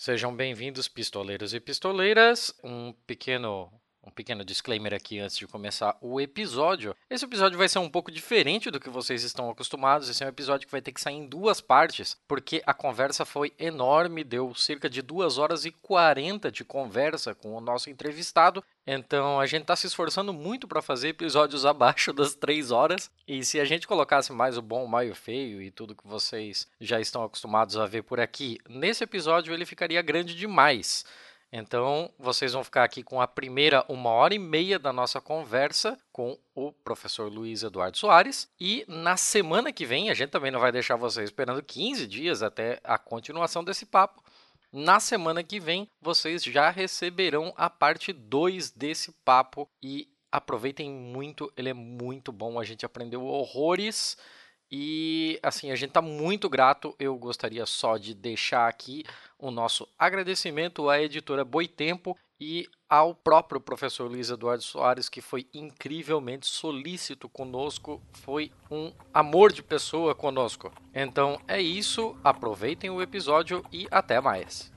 Sejam bem-vindos, pistoleiros e pistoleiras. Um pequeno um pequeno disclaimer aqui antes de começar o episódio. Esse episódio vai ser um pouco diferente do que vocês estão acostumados. Esse é um episódio que vai ter que sair em duas partes, porque a conversa foi enorme, deu cerca de 2 horas e 40 de conversa com o nosso entrevistado. Então a gente está se esforçando muito para fazer episódios abaixo das 3 horas. E se a gente colocasse mais o bom, o maio feio e tudo que vocês já estão acostumados a ver por aqui, nesse episódio ele ficaria grande demais. Então, vocês vão ficar aqui com a primeira uma hora e meia da nossa conversa com o professor Luiz Eduardo Soares. E na semana que vem, a gente também não vai deixar vocês esperando 15 dias até a continuação desse papo. Na semana que vem, vocês já receberão a parte 2 desse papo e aproveitem muito, ele é muito bom. A gente aprendeu horrores e assim, a gente está muito grato. Eu gostaria só de deixar aqui o nosso agradecimento à editora Boitempo e ao próprio professor Luiz Eduardo Soares, que foi incrivelmente solícito conosco, foi um amor de pessoa conosco. Então é isso, aproveitem o episódio e até mais.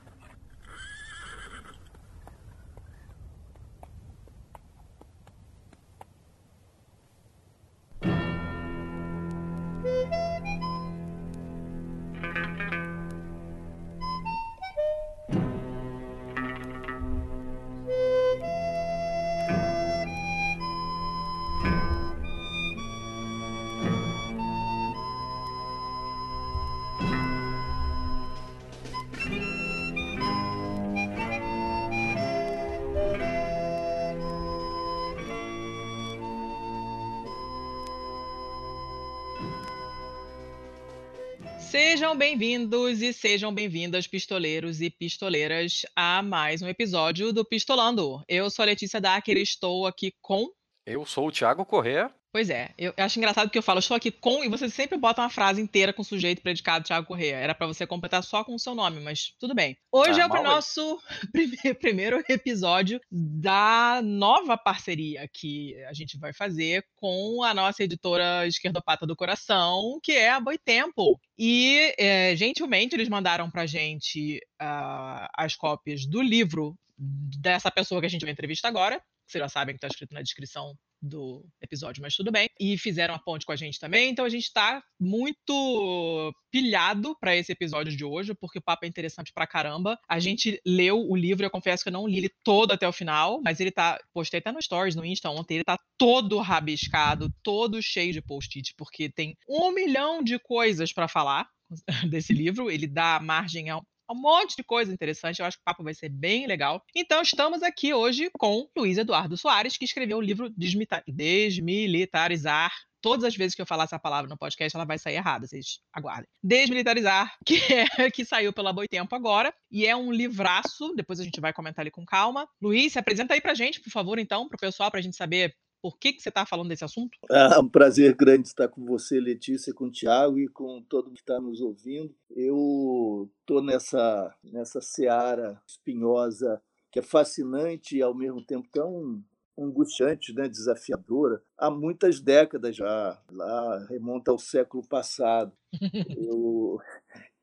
Sejam bem-vindos e sejam bem-vindas, pistoleiros e pistoleiras, a mais um episódio do Pistolando. Eu sou a Letícia Dacker e estou aqui com. Eu sou o Thiago Corrêa. Pois é, eu acho engraçado que eu falo, estou aqui com, e você sempre bota uma frase inteira com sujeito, predicado, Thiago Correia. Era para você completar só com o seu nome, mas tudo bem. Hoje ah, é o nosso primeiro episódio da nova parceria que a gente vai fazer com a nossa editora Esquerdopata do Coração, que é a Boitempo. E, é, gentilmente, eles mandaram pra gente uh, as cópias do livro dessa pessoa que a gente vai entrevistar agora, vocês já sabem que está escrito na descrição do episódio, mas tudo bem. E fizeram a ponte com a gente também, então a gente está muito pilhado para esse episódio de hoje, porque o papo é interessante pra caramba. A gente leu o livro, eu confesso que eu não li ele todo até o final, mas ele tá, postei até no stories no Insta ontem, ele tá todo rabiscado, todo cheio de post-it, porque tem um milhão de coisas para falar desse livro, ele dá margem a um monte de coisa interessante. Eu acho que o papo vai ser bem legal. Então, estamos aqui hoje com Luiz Eduardo Soares, que escreveu o livro Desmilitarizar. Todas as vezes que eu falar essa palavra no podcast, ela vai sair errada, vocês aguardem. Desmilitarizar, que é que saiu pela Boitempo agora, e é um livraço, depois a gente vai comentar ali com calma. Luiz, se apresenta aí pra gente, por favor, então, pro pessoal, pra gente saber por que, que você está falando desse assunto? É um prazer grande estar com você, Letícia, com o Tiago e com todo mundo que está nos ouvindo. Eu estou nessa, nessa seara espinhosa que é fascinante e ao mesmo tempo tão angustiante, né, desafiadora, há muitas décadas já, lá remonta ao século passado. Eu,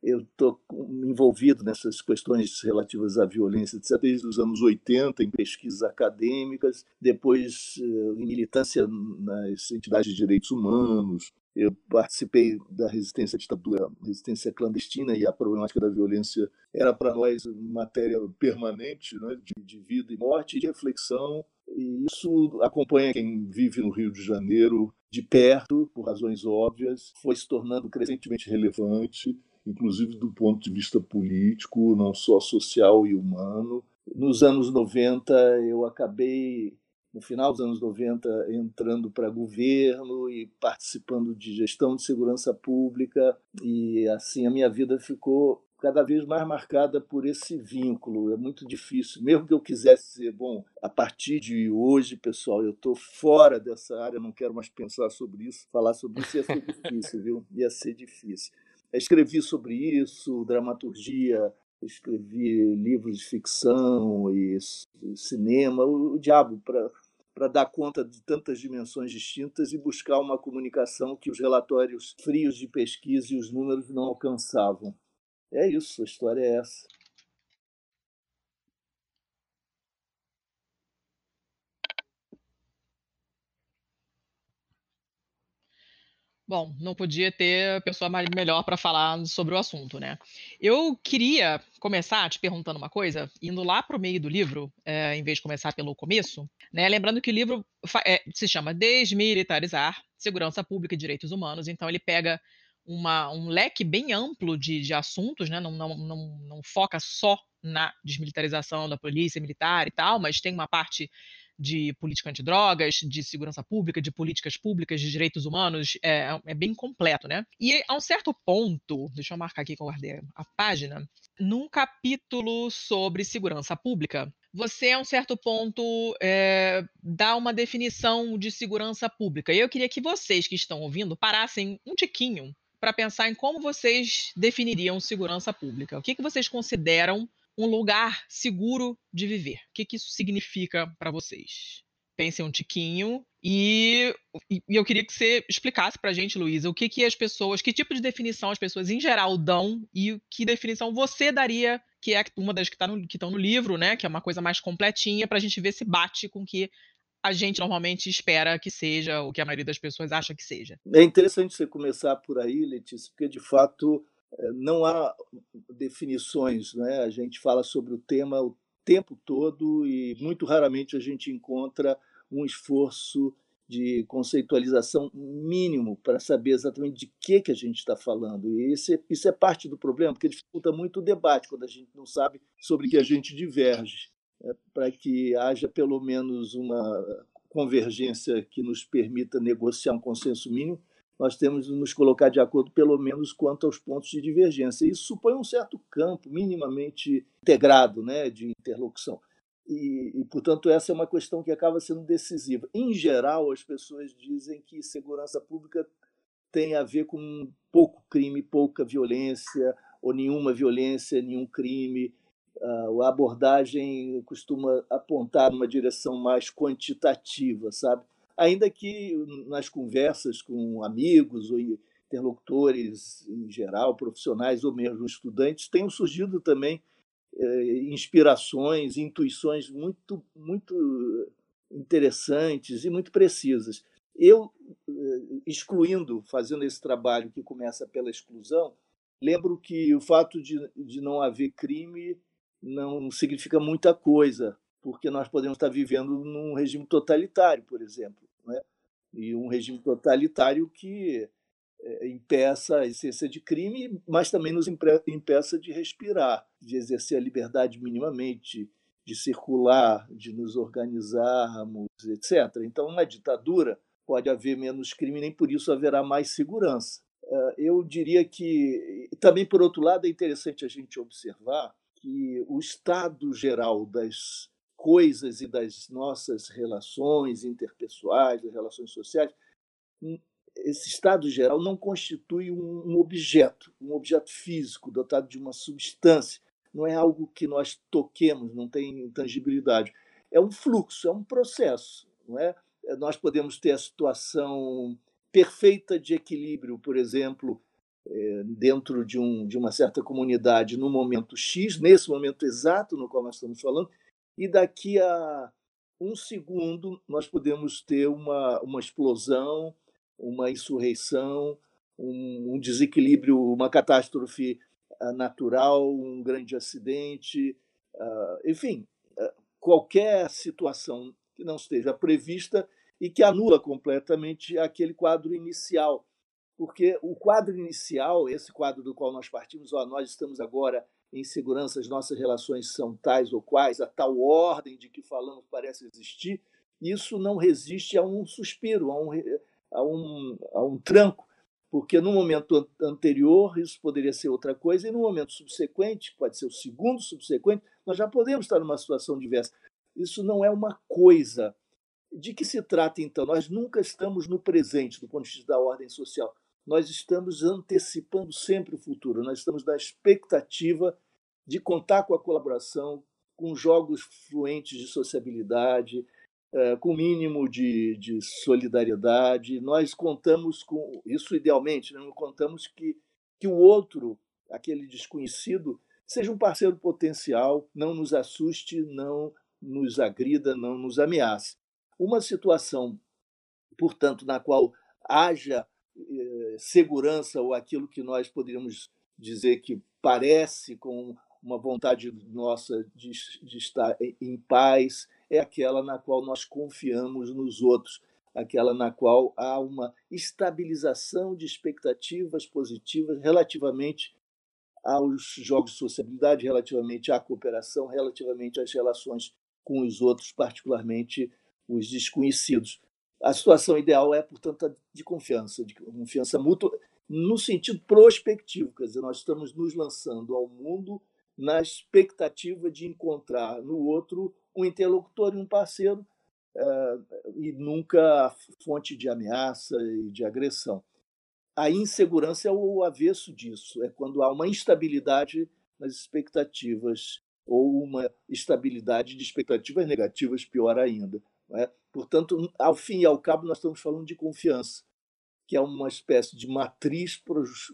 eu estou envolvido nessas questões relativas à violência etc., desde os anos 80, em pesquisas acadêmicas, depois eh, em militância nas entidades de direitos humanos. Eu participei da resistência à ditadura, resistência clandestina, e a problemática da violência era para nós matéria permanente né, de, de vida e morte de reflexão. E isso acompanha quem vive no Rio de Janeiro de perto, por razões óbvias, foi se tornando crescentemente relevante inclusive do ponto de vista político, não só social e humano. Nos anos 90, eu acabei, no final dos anos 90, entrando para governo e participando de gestão de segurança pública, e assim a minha vida ficou cada vez mais marcada por esse vínculo. É muito difícil, mesmo que eu quisesse dizer, bom, a partir de hoje, pessoal, eu estou fora dessa área, não quero mais pensar sobre isso, falar sobre isso ia ser difícil, viu? Ia ser difícil. Escrevi sobre isso, dramaturgia, escrevi livros de ficção e cinema, o, diabo, para dar conta de tantas dimensões distintas e buscar uma comunicação que os relatórios frios de pesquisa e os números não alcançavam. É isso, a história é essa. Bom, não podia ter pessoa melhor para falar sobre o assunto, né? Eu queria começar te perguntando uma coisa, indo lá para o meio do livro, é, em vez de começar pelo começo, né? Lembrando que o livro é, se chama Desmilitarizar Segurança Pública e Direitos Humanos, então ele pega uma, um leque bem amplo de, de assuntos, né? Não, não, não, não foca só na desmilitarização da polícia militar e tal, mas tem uma parte de política antidrogas, de segurança pública, de políticas públicas, de direitos humanos, é, é, bem completo, né? E a um certo ponto, deixa eu marcar aqui que eu guardei a página, num capítulo sobre segurança pública, você, a um certo ponto, é, dá uma definição de segurança pública. E eu queria que vocês que estão ouvindo parassem um tiquinho para pensar em como vocês definiriam segurança pública. O que, que vocês consideram um lugar seguro de viver. O que, que isso significa para vocês? Pensem um tiquinho e, e, eu queria que você explicasse para a gente, Luísa, o que, que as pessoas, que tipo de definição as pessoas em geral dão e que definição você daria, que é uma das que tá estão no livro, né? Que é uma coisa mais completinha, para a gente ver se bate com o que a gente normalmente espera que seja, o que a maioria das pessoas acha que seja. É interessante você começar por aí, Letícia, porque de fato não há definições, né? A gente fala sobre o tema o tempo todo e muito raramente a gente encontra um esforço de conceitualização mínimo para saber exatamente de que, que a gente está falando. E isso é, isso é parte do problema, porque dificulta muito o debate quando a gente não sabe sobre que a gente diverge. É, para que haja pelo menos uma convergência que nos permita negociar um consenso mínimo, nós temos de nos colocar de acordo, pelo menos, quanto aos pontos de divergência. Isso supõe um certo campo minimamente integrado né, de interlocução. E, e, portanto, essa é uma questão que acaba sendo decisiva. Em geral, as pessoas dizem que segurança pública tem a ver com pouco crime, pouca violência, ou nenhuma violência, nenhum crime. Uh, a abordagem costuma apontar numa direção mais quantitativa, sabe? Ainda que nas conversas com amigos ou interlocutores em geral, profissionais ou mesmo estudantes, tenham surgido também eh, inspirações, intuições muito, muito interessantes e muito precisas. Eu, eh, excluindo, fazendo esse trabalho que começa pela exclusão, lembro que o fato de, de não haver crime não significa muita coisa, porque nós podemos estar vivendo num regime totalitário, por exemplo, né? e um regime totalitário que é, impeça a essência de crime, mas também nos impeça de respirar, de exercer a liberdade minimamente, de circular, de nos organizarmos, etc. Então, na ditadura pode haver menos crime, nem por isso haverá mais segurança. É, eu diria que, também por outro lado, é interessante a gente observar que o estado geral das coisas e das nossas relações interpessoais, das relações sociais, hum, esse estado geral não constitui um objeto, um objeto físico dotado de uma substância. Não é algo que nós toquemos, não tem tangibilidade. É um fluxo, é um processo. Não é? é nós podemos ter a situação perfeita de equilíbrio, por exemplo, é, dentro de, um, de uma certa comunidade no momento X, nesse momento exato no qual nós estamos falando, e daqui a um segundo nós podemos ter uma, uma explosão, uma insurreição, um, um desequilíbrio, uma catástrofe ah, natural, um grande acidente, uh, enfim, uh, qualquer situação que não esteja prevista e que anula completamente aquele quadro inicial. Porque o quadro inicial, esse quadro do qual nós partimos, ó, nós estamos agora em segurança as nossas relações são tais ou quais, a tal ordem de que falamos parece existir, isso não resiste a um suspiro, a um, a um, a um tranco, porque no momento anterior isso poderia ser outra coisa, e no momento subsequente, pode ser o segundo subsequente, nós já podemos estar numa situação diversa. Isso não é uma coisa. De que se trata, então? Nós nunca estamos no presente, do ponto de vista da ordem social nós estamos antecipando sempre o futuro, nós estamos na expectativa de contar com a colaboração, com jogos fluentes de sociabilidade, eh, com mínimo de, de solidariedade. Nós contamos com isso, idealmente, né? não contamos que, que o outro, aquele desconhecido, seja um parceiro potencial, não nos assuste, não nos agrida, não nos ameace. Uma situação, portanto, na qual haja segurança ou aquilo que nós poderíamos dizer que parece com uma vontade nossa de, de estar em paz, é aquela na qual nós confiamos nos outros, aquela na qual há uma estabilização de expectativas positivas relativamente aos jogos de sociabilidade, relativamente à cooperação, relativamente às relações com os outros, particularmente os desconhecidos. A situação ideal é, portanto, de confiança, de confiança mútua, no sentido prospectivo, quer dizer, nós estamos nos lançando ao mundo na expectativa de encontrar no outro um interlocutor e um parceiro, eh, e nunca fonte de ameaça e de agressão. A insegurança é o avesso disso, é quando há uma instabilidade nas expectativas ou uma estabilidade de expectativas negativas, pior ainda. É? Portanto, ao fim e ao cabo, nós estamos falando de confiança, que é uma espécie de matriz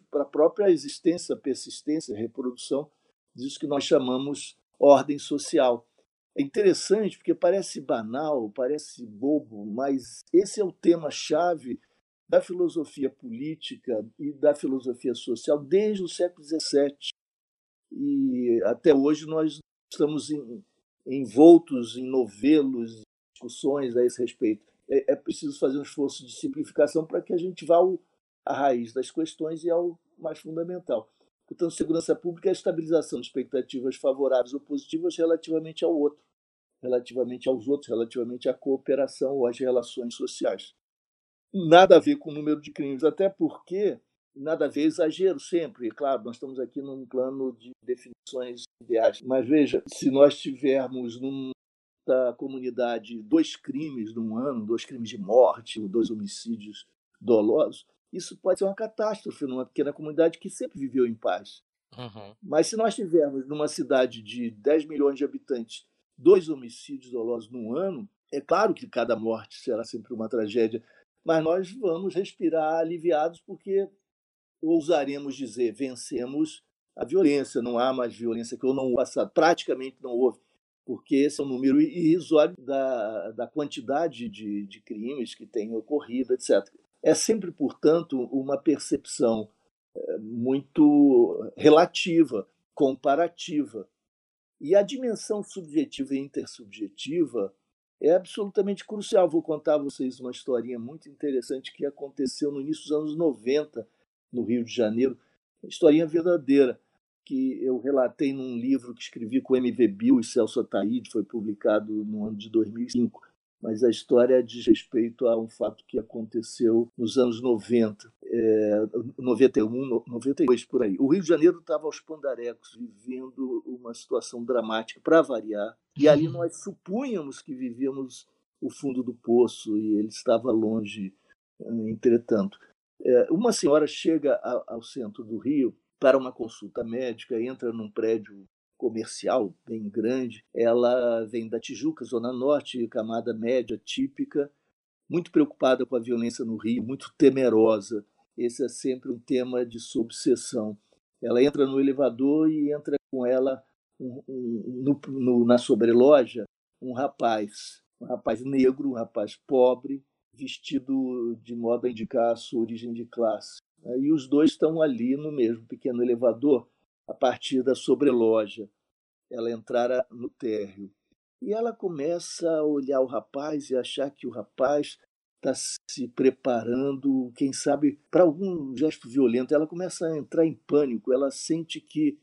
para a própria existência, persistência, reprodução disso que nós chamamos ordem social. É interessante porque parece banal, parece bobo, mas esse é o tema-chave da filosofia política e da filosofia social desde o século XVII. E até hoje nós estamos envoltos em novelos, discussões a esse respeito. É, é preciso fazer um esforço de simplificação para que a gente vá ao, à raiz das questões e ao mais fundamental. Portanto, segurança pública é a estabilização de expectativas favoráveis ou positivas relativamente ao outro, relativamente aos outros, relativamente à cooperação ou às relações sociais. Nada a ver com o número de crimes, até porque nada a ver exagero sempre. Claro, nós estamos aqui num plano de definições ideais. Mas veja, se nós tivermos numa comunidade dois crimes num ano, dois crimes de morte, dois homicídios dolosos, isso pode ser uma catástrofe numa pequena comunidade que sempre viveu em paz. Uhum. Mas se nós tivermos numa cidade de 10 milhões de habitantes dois homicídios dolosos no ano, é claro que cada morte será sempre uma tragédia, mas nós vamos respirar aliviados porque ousaremos dizer vencemos a violência, não há mais violência que eu não passado, praticamente não houve, porque esse é um número irrisório da, da quantidade de, de crimes que têm ocorrido, etc. É sempre, portanto, uma percepção eh, muito relativa, comparativa. E a dimensão subjetiva e intersubjetiva é absolutamente crucial. Vou contar a vocês uma historinha muito interessante que aconteceu no início dos anos 90, no Rio de Janeiro. Historinha verdadeira, que eu relatei num livro que escrevi com M.V. Bill e Celso Ataíde, foi publicado no ano de 2005 mas a história diz respeito a um fato que aconteceu nos anos 90, é, 91, 92 por aí. O Rio de Janeiro estava aos pandarecos, vivendo uma situação dramática, para variar, e ali nós supunhamos que vivíamos o fundo do poço e ele estava longe, entretanto. É, uma senhora chega ao centro do Rio para uma consulta médica, entra num prédio comercial bem grande. Ela vem da Tijuca, Zona Norte, camada média típica, muito preocupada com a violência no Rio, muito temerosa. Esse é sempre um tema de sua obsessão. Ela entra no elevador e entra com ela um, um, no, no, na sobreloja um rapaz, um rapaz negro, um rapaz pobre, vestido de modo a indicar a sua origem de classe. E os dois estão ali no mesmo pequeno elevador, a partir da sobreloja. Ela entrara no térreo. E ela começa a olhar o rapaz e achar que o rapaz está se preparando, quem sabe, para algum gesto violento. Ela começa a entrar em pânico, ela sente que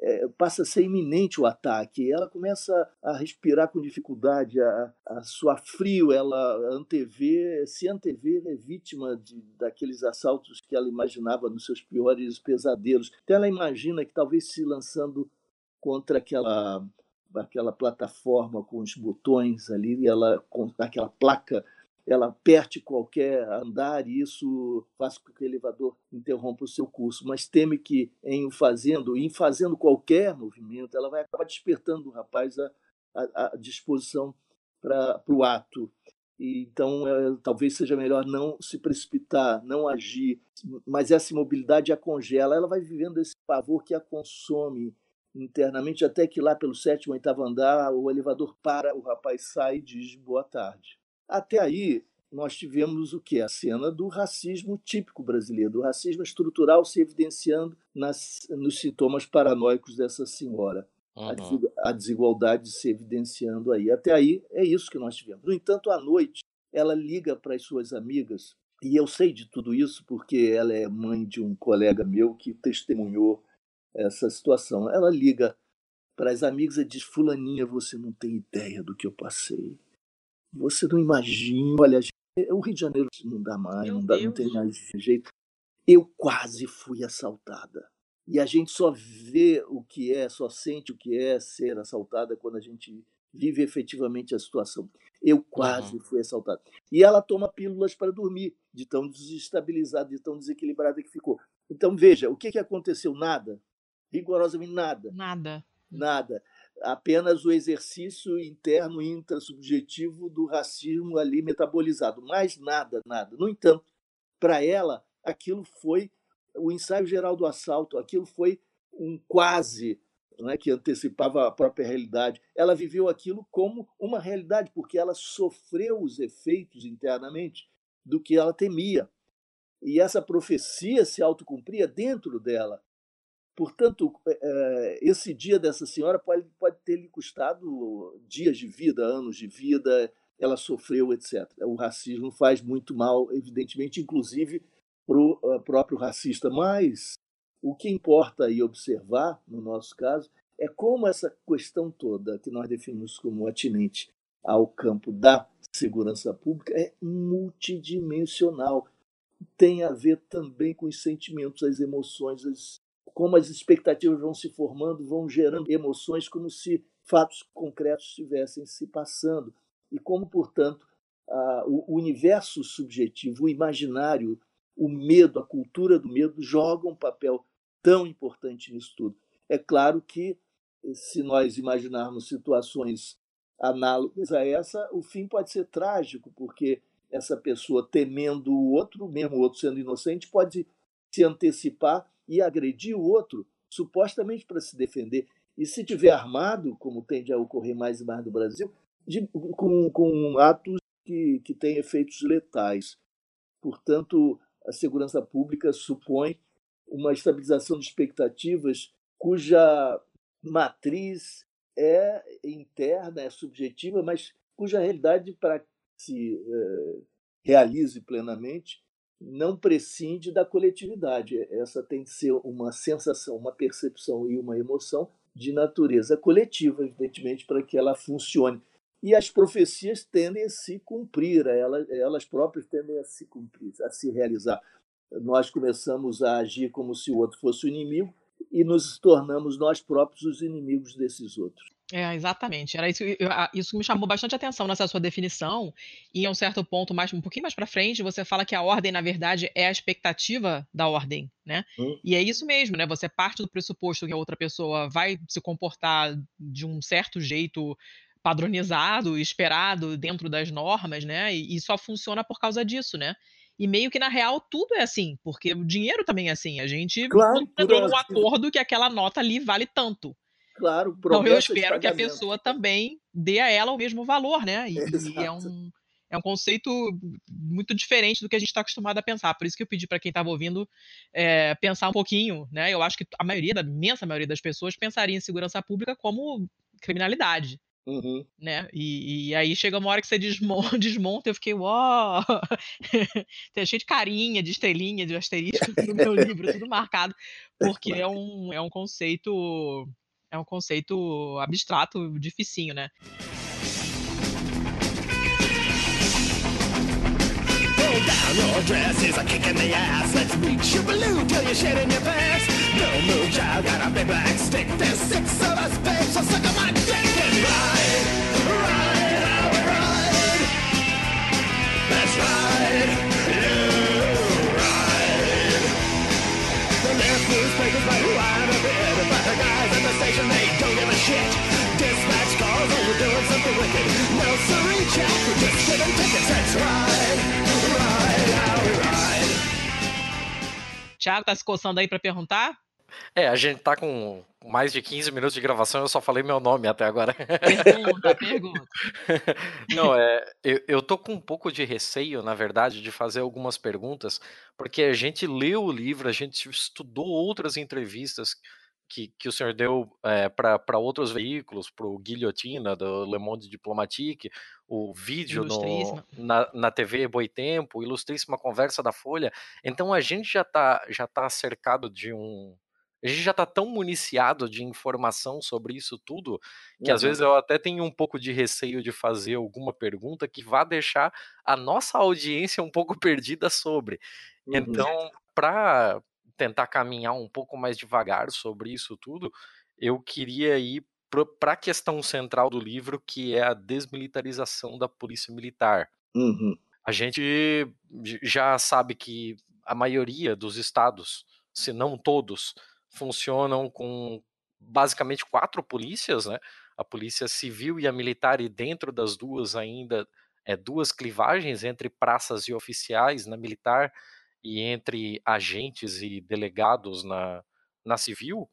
é, passa a ser iminente o ataque. Ela começa a respirar com dificuldade, a, a suar frio, ela antevê, se antevê é vítima de, daqueles assaltos que ela imaginava nos seus piores pesadelos. Então ela imagina que talvez se lançando contra aquela aquela plataforma com os botões ali, ela com aquela placa ela aperte qualquer andar e isso faz com que o elevador interrompa o seu curso, mas teme que em fazendo, em fazendo qualquer movimento, ela vai acabar despertando o rapaz a, a, a disposição para o ato. Então, é, talvez seja melhor não se precipitar, não agir, mas essa imobilidade a congela. Ela vai vivendo esse pavor que a consome internamente, até que lá pelo sétimo, oitavo andar, o elevador para, o rapaz sai e diz boa tarde. Até aí, nós tivemos o que? A cena do racismo típico brasileiro, do racismo estrutural se evidenciando nas, nos sintomas paranoicos dessa senhora. Uhum. A desigualdade se evidenciando aí. Até aí é isso que nós tivemos. No entanto, à noite, ela liga para as suas amigas, e eu sei de tudo isso porque ela é mãe de um colega meu que testemunhou essa situação. Ela liga para as amigas e diz: Fulaninha, você não tem ideia do que eu passei. Você não imagina. Olha, o Rio de Janeiro não dá mais, não, dá, não tem mais jeito. Eu quase fui assaltada. E a gente só vê o que é, só sente o que é ser assaltada quando a gente vive efetivamente a situação. Eu quase uhum. fui assaltada. E ela toma pílulas para dormir, de tão desestabilizada, de tão desequilibrada que ficou. Então, veja, o que, que aconteceu? Nada. Rigorosamente nada. Nada. Nada. Apenas o exercício interno intrasubjetivo do racismo ali metabolizado. Mais nada, nada. No entanto, para ela, aquilo foi o ensaio geral do assalto, aquilo foi um quase né, que antecipava a própria realidade. Ela viveu aquilo como uma realidade, porque ela sofreu os efeitos internamente do que ela temia. E essa profecia se autocumpria dentro dela. Portanto, é, esse dia dessa senhora pode, pode ter lhe custado dias de vida, anos de vida, ela sofreu, etc. O racismo faz muito mal, evidentemente, inclusive para o uh, próprio racista. Mas o que importa aí observar, no nosso caso, é como essa questão toda, que nós definimos como atinente ao campo da segurança pública, é multidimensional. Tem a ver também com os sentimentos, as emoções, as, como as expectativas vão se formando, vão gerando emoções como se fatos concretos estivessem se passando. E como, portanto, a, o universo subjetivo, o imaginário o medo, a cultura do medo joga um papel tão importante nisso tudo. É claro que, se nós imaginarmos situações análogas a essa, o fim pode ser trágico, porque essa pessoa temendo o outro, mesmo o outro sendo inocente, pode se antecipar e agredir o outro, supostamente para se defender. E se tiver armado, como tende a ocorrer mais e mais no Brasil, de, com, com atos que, que têm efeitos letais. Portanto, a segurança pública supõe uma estabilização de expectativas cuja matriz é interna, é subjetiva, mas cuja realidade, para que se é, realize plenamente, não prescinde da coletividade. Essa tem que ser uma sensação, uma percepção e uma emoção de natureza coletiva, evidentemente, para que ela funcione. E as profecias tendem a se cumprir, elas, elas próprias tendem a se cumprir, a se realizar. Nós começamos a agir como se o outro fosse o inimigo e nos tornamos nós próprios os inimigos desses outros. É, exatamente. Era isso, isso me chamou bastante atenção nessa sua definição. E em um certo ponto, mais um pouquinho mais para frente, você fala que a ordem, na verdade, é a expectativa da ordem, né? Hum. E é isso mesmo, né? Você parte do pressuposto que a outra pessoa vai se comportar de um certo jeito padronizado, esperado dentro das normas, né? E, e, só funciona por causa disso, né? E meio que na real tudo é assim, porque o dinheiro também é assim. A gente claro, entrou num acordo que aquela nota ali vale tanto. Claro, Então eu espero que a pessoa também dê a ela o mesmo valor, né? E, e é um é um conceito muito diferente do que a gente está acostumado a pensar. Por isso que eu pedi para quem estava ouvindo é, pensar um pouquinho, né? Eu acho que a maioria, da imensa maioria das pessoas pensaria em segurança pública como criminalidade. Uhum. Né? E, e, aí chega uma hora que você desmonta, desmonta eu fiquei, uau! Tem cheio de carinha, de estrelinha, de asterisco no meu livro, tudo marcado, porque é um, é um conceito é um conceito abstrato, dificinho, né? Down your a kick in the ass. Let's till you're your pants. Move, child, black stick. Six of us, so suck my dick and ride, ride, ride. Let's ride, newspapers might ride a bit, but the guys at the station, they don't give a shit. Dispatch calls, oh, doing something wicked. No, sorry, Jack, we're just giving tickets. Tiago tá se coçando aí para perguntar? É, a gente tá com mais de 15 minutos de gravação, eu só falei meu nome até agora. Pergunta, pergunta. Não, é, eu, eu tô com um pouco de receio, na verdade, de fazer algumas perguntas, porque a gente leu o livro, a gente estudou outras entrevistas que, que o senhor deu é, para outros veículos, para o Guilhotina, do Le Monde Diplomatique, o vídeo no, na, na TV Boitempo, Ilustríssima Conversa da Folha. Então a gente já está já tá cercado de um. A gente já está tão municiado de informação sobre isso tudo que uhum. às vezes eu até tenho um pouco de receio de fazer alguma pergunta que vá deixar a nossa audiência um pouco perdida sobre. Uhum. Então, para tentar caminhar um pouco mais devagar sobre isso tudo, eu queria ir para a questão central do livro, que é a desmilitarização da polícia militar. Uhum. A gente já sabe que a maioria dos estados, se não todos, funcionam com basicamente quatro polícias, né? A polícia civil e a militar, e dentro das duas ainda é duas clivagens entre praças e oficiais na militar e entre agentes e delegados na, na civil,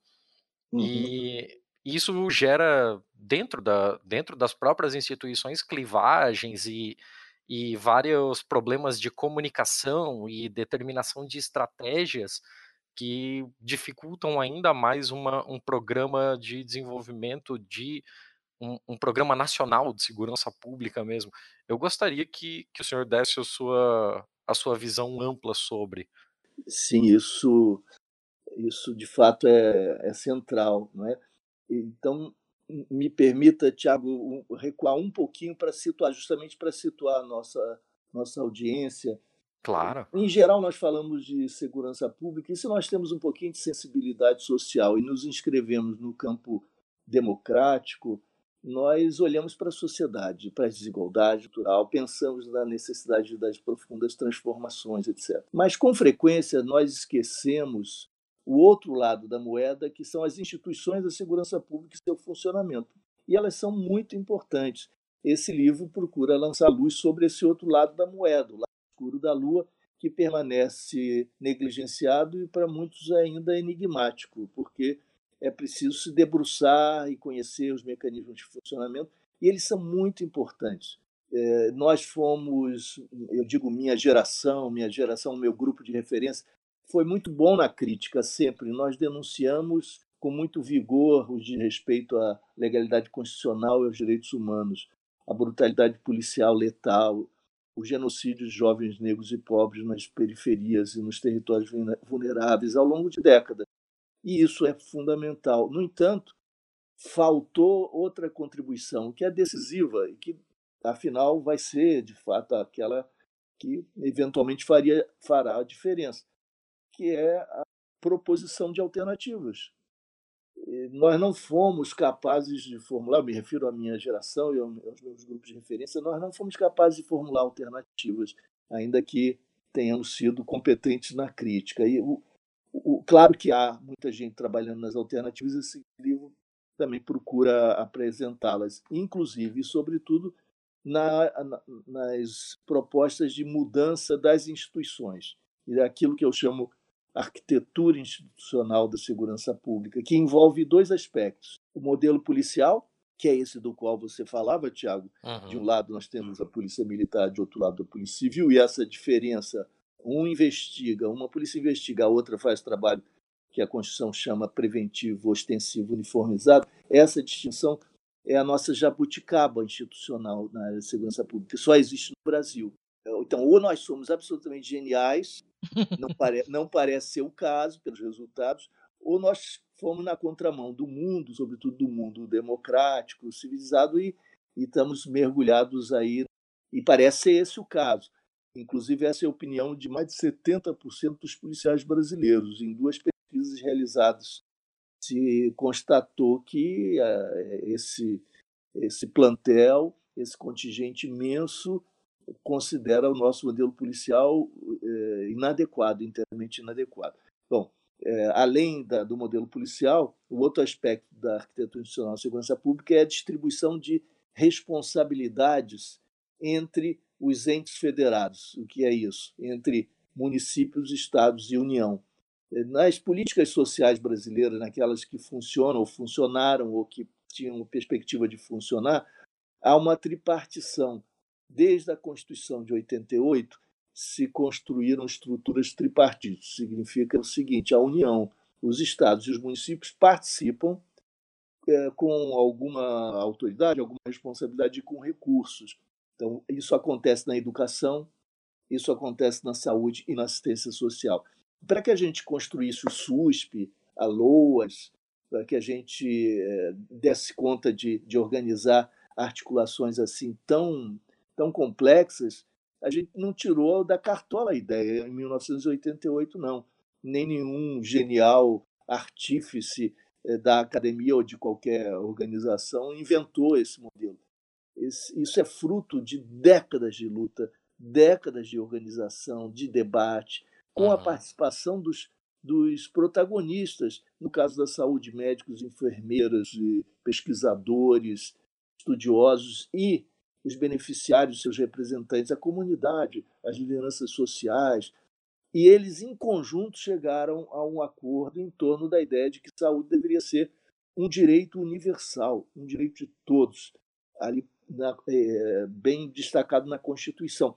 uhum. e isso gera dentro, da, dentro das próprias instituições clivagens e, e vários problemas de comunicação e determinação de estratégias que dificultam ainda mais uma, um programa de desenvolvimento de um, um, programa nacional de segurança pública mesmo. Eu gostaria que, que o senhor desse a sua, a sua visão ampla sobre. Sim, isso, isso de fato é, é central. Não é? Então, me permita, Tiago, recuar um pouquinho para situar, justamente para situar a nossa, nossa audiência. Claro. Em geral, nós falamos de segurança pública, e se nós temos um pouquinho de sensibilidade social e nos inscrevemos no campo democrático, nós olhamos para a sociedade, para a desigualdade cultural, pensamos na necessidade das profundas transformações, etc. Mas, com frequência, nós esquecemos o outro lado da moeda, que são as instituições da segurança pública e seu funcionamento. E elas são muito importantes. Esse livro procura lançar luz sobre esse outro lado da moeda, escuro da lua, que permanece negligenciado e para muitos ainda enigmático, porque é preciso se debruçar e conhecer os mecanismos de funcionamento, e eles são muito importantes. É, nós fomos, eu digo minha geração, minha geração, meu grupo de referência, foi muito bom na crítica sempre. Nós denunciamos com muito vigor o de respeito à legalidade constitucional e aos direitos humanos, a brutalidade policial letal, o genocídio de jovens negros e pobres nas periferias e nos territórios vulneráveis ao longo de décadas e isso é fundamental. No entanto, faltou outra contribuição que é decisiva e que, afinal, vai ser, de fato, aquela que eventualmente faria, fará a diferença, que é a proposição de alternativas. Nós não fomos capazes de formular, me refiro à minha geração e aos meus grupos de referência, nós não fomos capazes de formular alternativas, ainda que tenhamos sido competentes na crítica. E o, o, claro que há muita gente trabalhando nas alternativas, esse livro também procura apresentá-las, inclusive e sobretudo na, na, nas propostas de mudança das instituições, e aquilo que eu chamo arquitetura institucional da segurança pública, que envolve dois aspectos: o modelo policial, que é esse do qual você falava, Tiago. Uhum. De um lado nós temos a polícia militar, de outro lado a polícia civil, e essa diferença um investiga, uma polícia investiga, a outra faz trabalho que a Constituição chama preventivo, ostensivo, uniformizado. Essa distinção é a nossa jabuticaba institucional na área de segurança pública, que só existe no Brasil. Então, ou nós somos absolutamente geniais, não, pare, não parece ser o caso pelos resultados, ou nós fomos na contramão do mundo, sobretudo do mundo democrático, civilizado, e, e estamos mergulhados aí, e parece ser esse o caso. Inclusive, essa é a opinião de mais de 70% dos policiais brasileiros. Em duas pesquisas realizadas, se constatou que uh, esse, esse plantel, esse contingente imenso, considera o nosso modelo policial uh, inadequado, inteiramente inadequado. Bom, uh, além da, do modelo policial, o outro aspecto da arquitetura institucional da segurança pública é a distribuição de responsabilidades entre os entes federados. O que é isso? Entre municípios, estados e União. Nas políticas sociais brasileiras, naquelas que funcionam ou funcionaram ou que tinham perspectiva de funcionar, há uma tripartição. Desde a Constituição de 88, se construíram estruturas tripartitas. Significa o seguinte: a União, os estados e os municípios participam é, com alguma autoridade, alguma responsabilidade e com recursos. Então, isso acontece na educação, isso acontece na saúde e na assistência social. Para que a gente construísse o SUSP, a LOAS, para que a gente é, desse conta de, de organizar articulações assim tão, tão complexas, a gente não tirou da cartola a ideia em 1988, não. Nem nenhum genial artífice é, da academia ou de qualquer organização inventou esse modelo. Isso é fruto de décadas de luta, décadas de organização, de debate, com a participação dos, dos protagonistas, no caso da saúde, médicos, enfermeiras, pesquisadores, estudiosos e os beneficiários, seus representantes, a comunidade, as lideranças sociais. E eles, em conjunto, chegaram a um acordo em torno da ideia de que saúde deveria ser um direito universal, um direito de todos, ali na, é, bem destacado na Constituição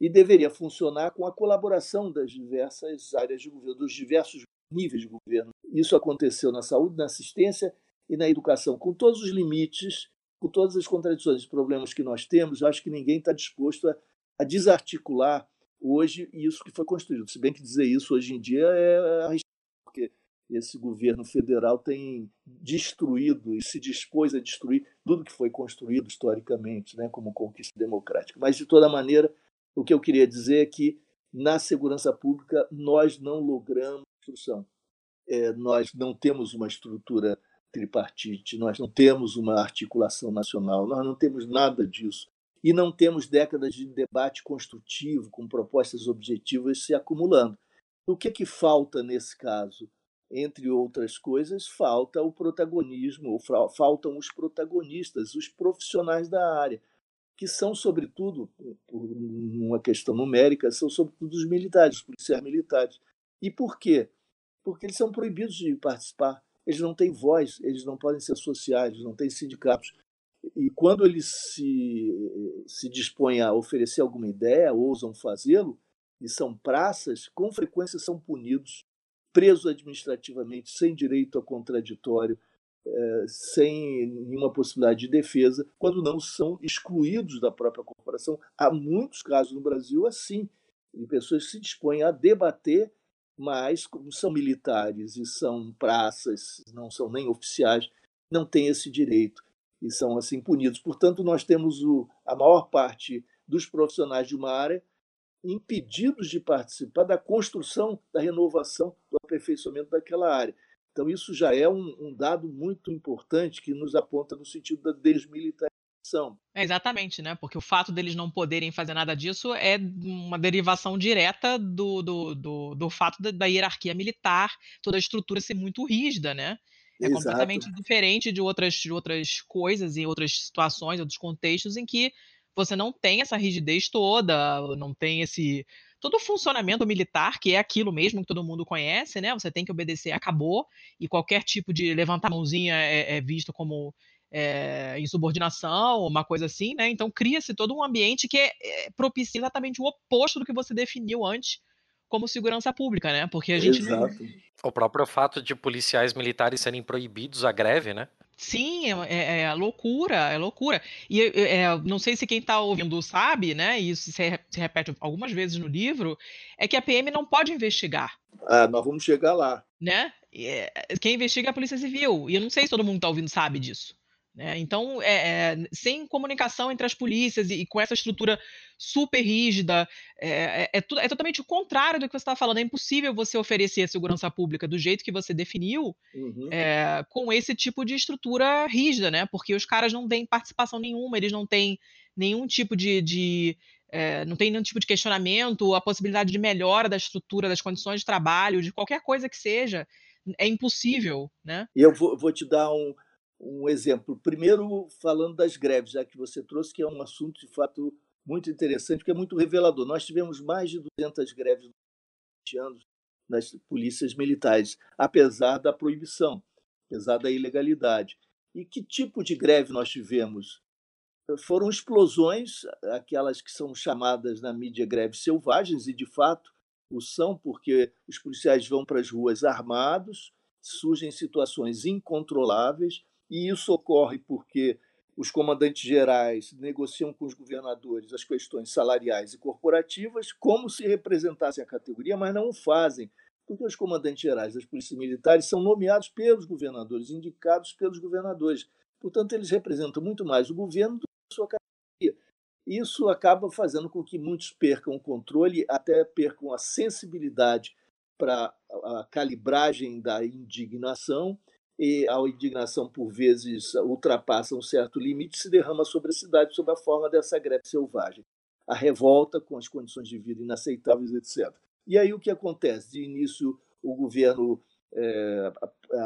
e deveria funcionar com a colaboração das diversas áreas de governo, dos diversos níveis de governo. Isso aconteceu na saúde, na assistência e na educação, com todos os limites, com todas as contradições e problemas que nós temos. Acho que ninguém está disposto a, a desarticular hoje isso que foi construído. Se bem que dizer isso hoje em dia é arriscado, porque esse governo federal tem destruído e se dispôs a destruir tudo que foi construído historicamente, né, como conquista democrática. Mas, de toda maneira, o que eu queria dizer é que, na segurança pública, nós não logramos construção. É, nós não temos uma estrutura tripartite, nós não temos uma articulação nacional, nós não temos nada disso. E não temos décadas de debate construtivo, com propostas objetivas se acumulando. O que, é que falta nesse caso? Entre outras coisas, falta o protagonismo, ou faltam os protagonistas, os profissionais da área que são, sobretudo, por uma questão numérica, são sobretudo os militares, os policiais militares. E por quê? Porque eles são proibidos de participar. Eles não têm voz, eles não podem ser sociais, não têm sindicatos. E quando eles se, se dispõem a oferecer alguma ideia, ousam fazê-lo, e são praças, com frequência são punidos, presos administrativamente, sem direito a contraditório, é, sem nenhuma possibilidade de defesa, quando não são excluídos da própria corporação. Há muitos casos no Brasil assim, de pessoas que se dispõem a debater, mas como são militares e são praças, não são nem oficiais, não têm esse direito e são assim punidos. Portanto, nós temos o, a maior parte dos profissionais de uma área impedidos de participar da construção, da renovação, do aperfeiçoamento daquela área. Então, isso já é um, um dado muito importante que nos aponta no sentido da desmilitarização. É exatamente, né? Porque o fato deles não poderem fazer nada disso é uma derivação direta do, do, do, do fato da, da, hierarquia militar, toda a estrutura ser muito rígida, né? É Exato. completamente diferente de outras, de outras coisas e outras situações, outros contextos em que você não tem essa rigidez toda, não tem esse todo o funcionamento militar, que é aquilo mesmo que todo mundo conhece, né? Você tem que obedecer, acabou, e qualquer tipo de levantar a mãozinha é, é visto como é, insubordinação, uma coisa assim, né? Então cria-se todo um ambiente que é, é, propicia exatamente o oposto do que você definiu antes como segurança pública, né? Porque a gente Exato. não... O próprio fato de policiais militares serem proibidos a greve, né? Sim, é, é, é, loucura, é loucura. E é, não sei se quem está ouvindo sabe, né? E isso se, se, repete algumas vezes no livro, é que a PM não pode investigar. Ah, nós vamos chegar lá. Né? É, quem investiga é a Polícia Civil. E eu não sei se todo mundo está ouvindo sabe disso. Né? Então, é, é, sem comunicação entre as polícias e, e, com essa estrutura super rígida, é, é, é, é totalmente o contrário do que você está falando. É impossível você oferecer a segurança pública do jeito que você definiu uhum. É, com esse tipo de estrutura rígida, né? Porque os caras não têm participação nenhuma, eles não têm nenhum tipo de, de é, não tem nenhum tipo de questionamento, a possibilidade de melhora da estrutura, das condições de trabalho, de qualquer coisa que seja, é impossível, né? E eu vou, vou te dar um, um exemplo. Primeiro, falando das greves, já que você trouxe, que é um assunto de fato muito interessante, que é muito revelador. Nós tivemos mais de 200 greves nos anos nas polícias militares, apesar da proibição, apesar da ilegalidade. E que tipo de greve nós tivemos? Foram explosões, aquelas que são chamadas na mídia greves selvagens, e de fato o são, porque os policiais vão para as ruas armados, surgem situações incontroláveis, e isso ocorre porque os comandantes gerais negociam com os governadores as questões salariais e corporativas como se representassem a categoria, mas não o fazem, porque os comandantes gerais das polícias militares são nomeados pelos governadores, indicados pelos governadores. Portanto, eles representam muito mais o governo do que a sua categoria. Isso acaba fazendo com que muitos percam o controle, até percam a sensibilidade para a calibragem da indignação e a indignação, por vezes, ultrapassa um certo limite se derrama sobre a cidade sob a forma dessa greve selvagem. A revolta com as condições de vida inaceitáveis, etc. E aí o que acontece? De início, o governo é,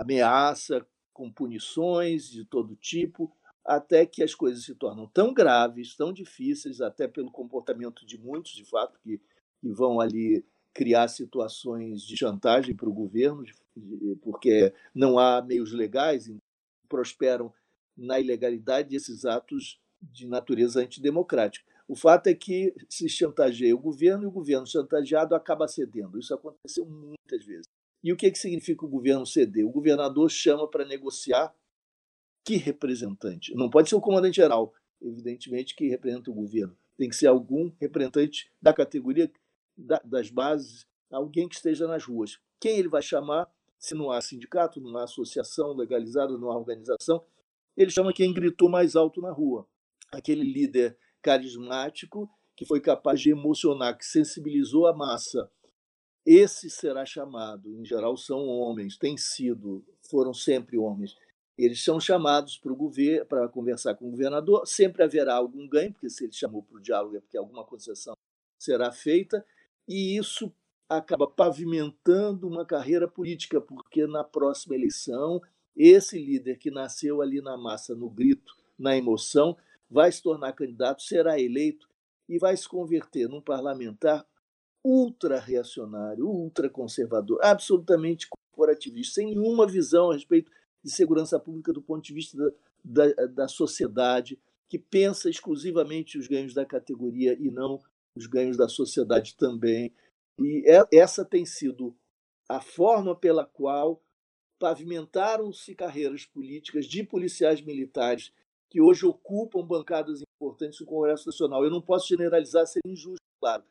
ameaça com punições de todo tipo, até que as coisas se tornam tão graves, tão difíceis, até pelo comportamento de muitos, de fato, que, que vão ali criar situações de chantagem para o governo, porque não há meios legais, prosperam na ilegalidade esses atos de natureza antidemocrática. O fato é que se chantageia o governo e o governo chantageado acaba cedendo. Isso aconteceu muitas vezes. E o que, que significa o governo ceder? O governador chama para negociar que representante? Não pode ser o comandante geral, evidentemente, que representa o governo. Tem que ser algum representante da categoria das bases, alguém que esteja nas ruas. Quem ele vai chamar, se não há sindicato, não há associação legalizada, não há organização, ele chama quem gritou mais alto na rua. Aquele líder carismático que foi capaz de emocionar, que sensibilizou a massa. Esse será chamado, em geral são homens, têm sido, foram sempre homens. Eles são chamados para o governo para conversar com o governador. Sempre haverá algum ganho, porque se ele chamou para o diálogo é porque alguma concessão será feita e isso acaba pavimentando uma carreira política, porque na próxima eleição, esse líder que nasceu ali na massa, no grito, na emoção, vai se tornar candidato, será eleito e vai se converter num parlamentar ultra-reacionário, ultra-conservador, absolutamente corporativista, sem nenhuma visão a respeito de segurança pública do ponto de vista da, da, da sociedade, que pensa exclusivamente os ganhos da categoria e não os ganhos da sociedade também. E é, essa tem sido a forma pela qual pavimentaram-se carreiras políticas de policiais militares que hoje ocupam bancadas importantes no Congresso Nacional. Eu não posso generalizar, seria injusto, claro,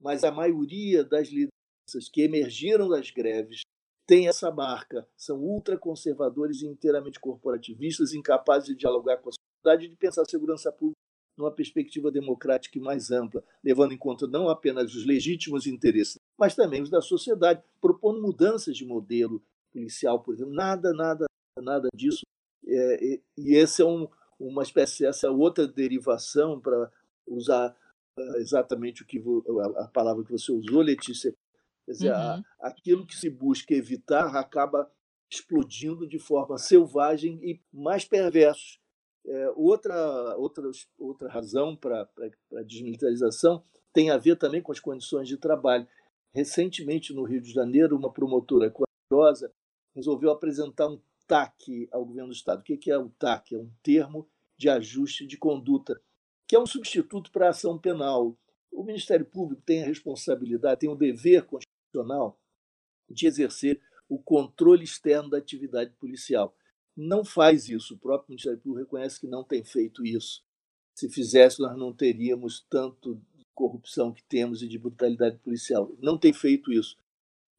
mas a maioria das lideranças que emergiram das greves tem essa marca, são ultraconservadores e inteiramente corporativistas, incapazes de dialogar com a sociedade e de pensar segurança pública numa perspectiva democrática e mais ampla, levando em conta não apenas os legítimos interesses, mas também os da sociedade, propondo mudanças de modelo policial, por exemplo. Nada, nada, nada disso. É, e esse é um, uma espécie, essa outra derivação para usar ah, exatamente o que a palavra que você usou, Letícia. Quer dizer, uhum. aquilo que se busca evitar acaba explodindo de forma selvagem e mais perverso é, outra, outra, outra razão para a desmilitarização tem a ver também com as condições de trabalho. Recentemente, no Rio de Janeiro, uma promotora corajosa resolveu apresentar um TAC ao governo do Estado. O que é o TAC? É um termo de ajuste de conduta, que é um substituto para a ação penal. O Ministério Público tem a responsabilidade, tem o dever constitucional de exercer o controle externo da atividade policial não faz isso. O próprio Ministério Público reconhece que não tem feito isso. Se fizesse, nós não teríamos tanto de corrupção que temos e de brutalidade policial. Não tem feito isso.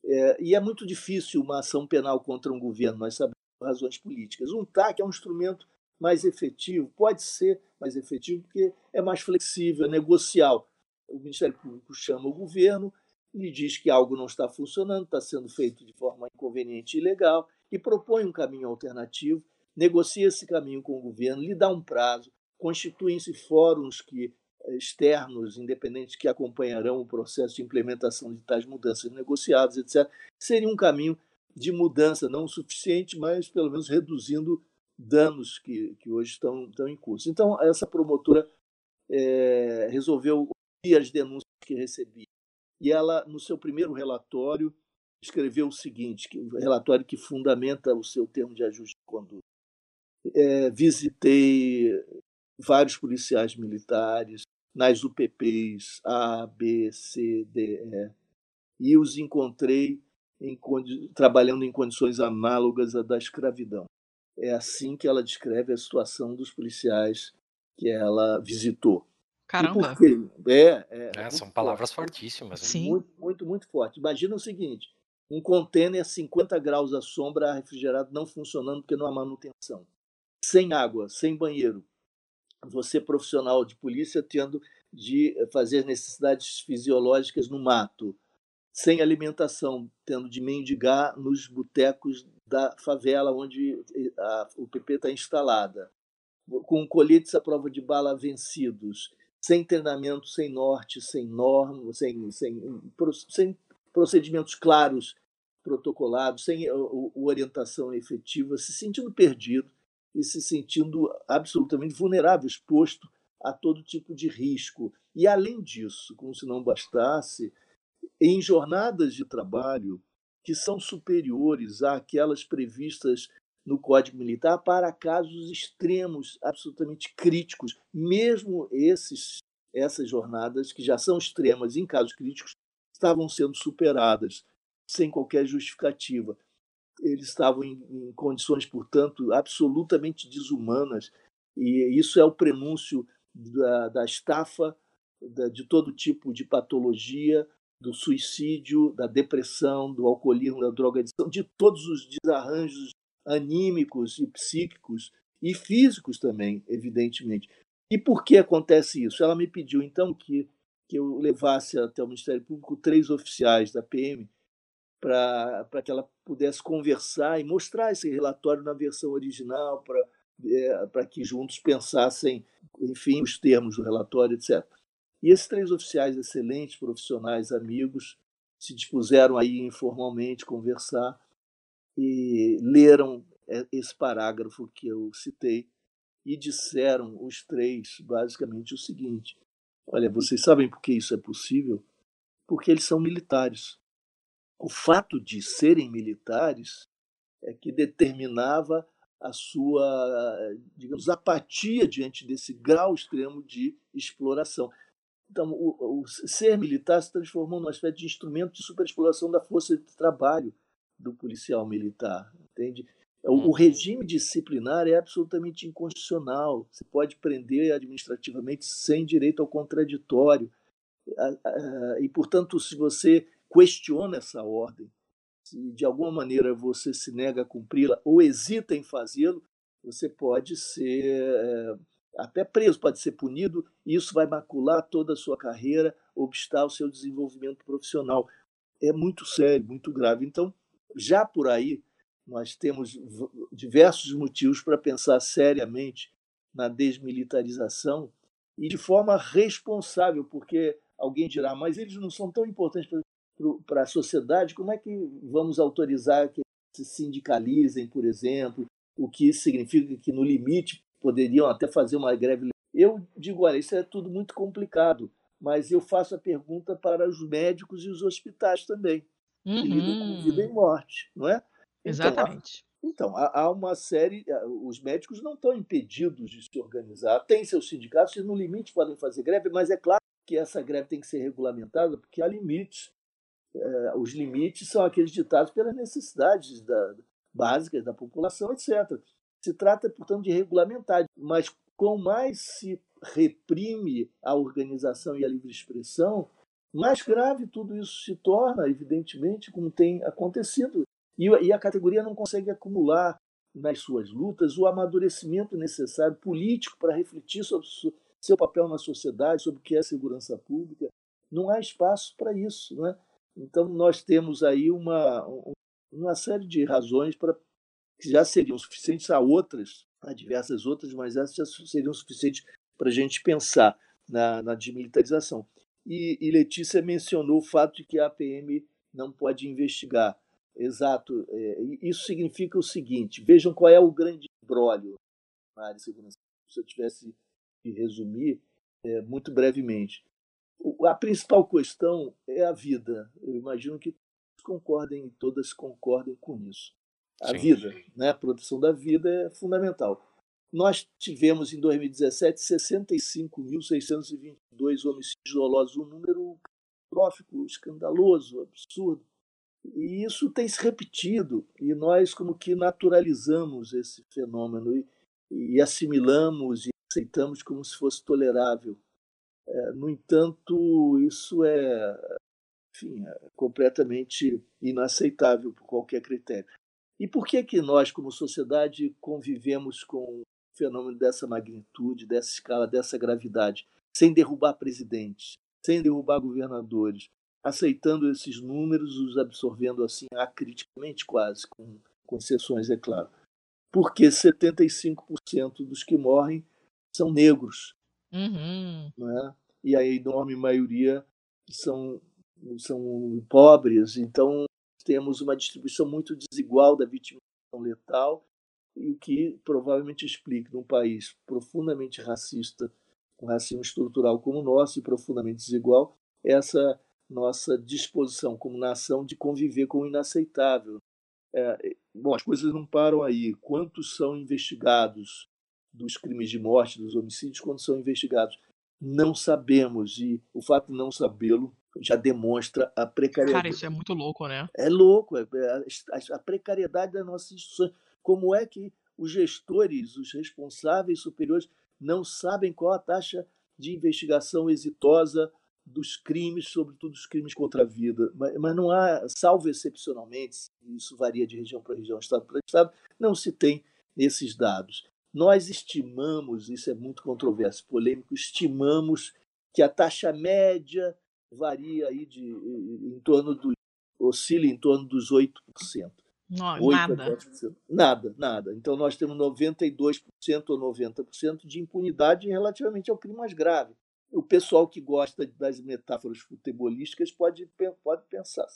É, e é muito difícil uma ação penal contra um governo, nós sabemos razões políticas. Um TAC é um instrumento mais efetivo, pode ser mais efetivo porque é mais flexível, é negocial. O Ministério Público chama o governo, lhe diz que algo não está funcionando, está sendo feito de forma inconveniente e ilegal, e propõe um caminho alternativo, negocia esse caminho com o governo, lhe dá um prazo, constituem-se fóruns que, eh, externos, independentes, que acompanharão o processo de implementação de tais mudanças negociadas, etc. Seria um caminho de mudança, não suficiente, mas pelo menos reduzindo danos que, que hoje estão, estão em curso. Então, essa promotora é, resolveu ouvir as denúncias que recebia. E ela, no seu primeiro relatório, escreveu o seguinte, que, o relatório que fundamenta o seu termo de ajuste de conduta. É, visitei vários policiais militares nas UPPs A, B, C, D, E, e os encontrei em, trabalhando em condições análogas à da escravidão. É assim que ela descreve a situação dos policiais que ela visitou. Caramba! É, é, é, são palavras forte. fortíssimas. Sim. Muito, muito, muito forte. Imagina o seguinte: um contêiner a 50 graus à sombra, refrigerado, não funcionando porque não há manutenção. Sem água, sem banheiro. Você, profissional de polícia, tendo de fazer necessidades fisiológicas no mato. Sem alimentação, tendo de mendigar nos botecos da favela onde a, o PP está instalada. Com coletes à prova de bala vencidos sem treinamento, sem norte, sem norma, sem, sem, sem procedimentos claros, protocolados, sem orientação efetiva, se sentindo perdido e se sentindo absolutamente vulnerável, exposto a todo tipo de risco. E, além disso, como se não bastasse, em jornadas de trabalho que são superiores àquelas previstas no Código Militar para casos extremos, absolutamente críticos. Mesmo esses, essas jornadas, que já são extremas em casos críticos, estavam sendo superadas sem qualquer justificativa. Eles estavam em, em condições, portanto, absolutamente desumanas, e isso é o prenúncio da, da estafa, da, de todo tipo de patologia, do suicídio, da depressão, do alcoolismo, da drogadição, de todos os desarranjos anímicos e psíquicos e físicos também, evidentemente. E por que acontece isso? Ela me pediu então que, que eu levasse até o Ministério Público três oficiais da PM para que ela pudesse conversar e mostrar esse relatório na versão original, para é, que juntos pensassem, enfim, os termos do relatório, etc. E esses três oficiais excelentes, profissionais, amigos, se dispuseram aí informalmente conversar e leram esse parágrafo que eu citei e disseram os três basicamente o seguinte: Olha, vocês sabem por que isso é possível? Porque eles são militares. O fato de serem militares é que determinava a sua, digamos, apatia diante desse grau extremo de exploração. Então, o, o ser militar se transformou numa espécie de instrumento de superexploração da força de trabalho do policial militar, entende? O, o uhum. regime disciplinar é absolutamente inconstitucional. Você pode prender administrativamente sem direito ao contraditório. E, portanto, se você questiona essa ordem, se de alguma maneira você se nega a cumpri-la ou hesita em fazê-lo, você pode ser é, até preso, pode ser punido, e isso vai macular toda a sua carreira, obstar o seu desenvolvimento profissional. É muito sério, muito grave. Então, já por aí, nós temos diversos motivos para pensar seriamente na desmilitarização e de forma responsável, porque alguém dirá, mas eles não são tão importantes para a sociedade, como é que vamos autorizar que se sindicalizem, por exemplo, o que significa que, no limite, poderiam até fazer uma greve. Eu digo, olha, isso é tudo muito complicado, mas eu faço a pergunta para os médicos e os hospitais também uhum. que lidam com vida e morte, não é? Então, Exatamente. Então, então, há, uma série. Os médicos não estão impedidos de se organizar. Tem seus sindicatos que, no limite, podem fazer greve, mas é claro que essa greve tem que ser regulamentada, porque há limites. É, os limites são aqueles ditados pelas necessidades da, básicas da população, etc. Se trata, portanto, de regulamentar, mas com mais se reprime a organização e a livre expressão, mais grave tudo isso se torna, evidentemente, como tem acontecido. E, e a categoria não consegue acumular nas suas lutas o amadurecimento necessário político para refletir sobre seu papel na sociedade, sobre o que é segurança pública. Não há espaço para isso. Né? Então, nós temos aí uma, uma série de razões para que já seriam suficientes, há outras, há diversas outras, mas essas já seriam suficientes para a gente pensar na, na desmilitarização. E, e Letícia mencionou o fato de que a APM não pode investigar. Exato. É, isso significa o seguinte: vejam qual é o grande brólio na área de segurança. Se eu tivesse de resumir é, muito brevemente. A principal questão é a vida. Eu imagino que concordem e todas concordem com isso. A Sim. vida, né? a proteção da vida é fundamental. Nós tivemos em 2017 65.622 homicídios dolosos, um número catastrófico, escandaloso, absurdo. E isso tem se repetido, e nós como que naturalizamos esse fenômeno e, e assimilamos e aceitamos como se fosse tolerável. É, no entanto, isso é, enfim, é completamente inaceitável por qualquer critério. E por que que nós, como sociedade, convivemos com um fenômeno dessa magnitude, dessa escala, dessa gravidade, sem derrubar presidentes, sem derrubar governadores, aceitando esses números, os absorvendo assim acriticamente quase, com, com exceções, é claro. Porque 75% dos que morrem são negros. Uhum. Né? E a enorme maioria são, são pobres. Então, temos uma distribuição muito desigual da vitimização letal, e o que provavelmente explica, num país profundamente racista, um racismo estrutural como o nosso e profundamente desigual, essa nossa disposição como nação de conviver com o inaceitável. É, bom, as coisas não param aí. Quantos são investigados dos crimes de morte, dos homicídios, quando são investigados? Não sabemos, e o fato de não sabê-lo já demonstra a precariedade. Cara, isso é muito louco, né? É louco, é, é, a, a precariedade das nossas instituições. Como é que os gestores, os responsáveis superiores, não sabem qual a taxa de investigação exitosa dos crimes, sobretudo os crimes contra a vida. Mas, mas não há, salvo excepcionalmente, isso varia de região para região, estado para estado, não se tem esses dados. Nós estimamos, isso é muito controverso, polêmico, estimamos que a taxa média varia aí de em torno do oscila em torno dos 8%. Não, 8 nada. Nada, nada. Então nós temos 92% ou 90% de impunidade relativamente ao crime mais grave o pessoal que gosta das metáforas futebolísticas pode, pode pensar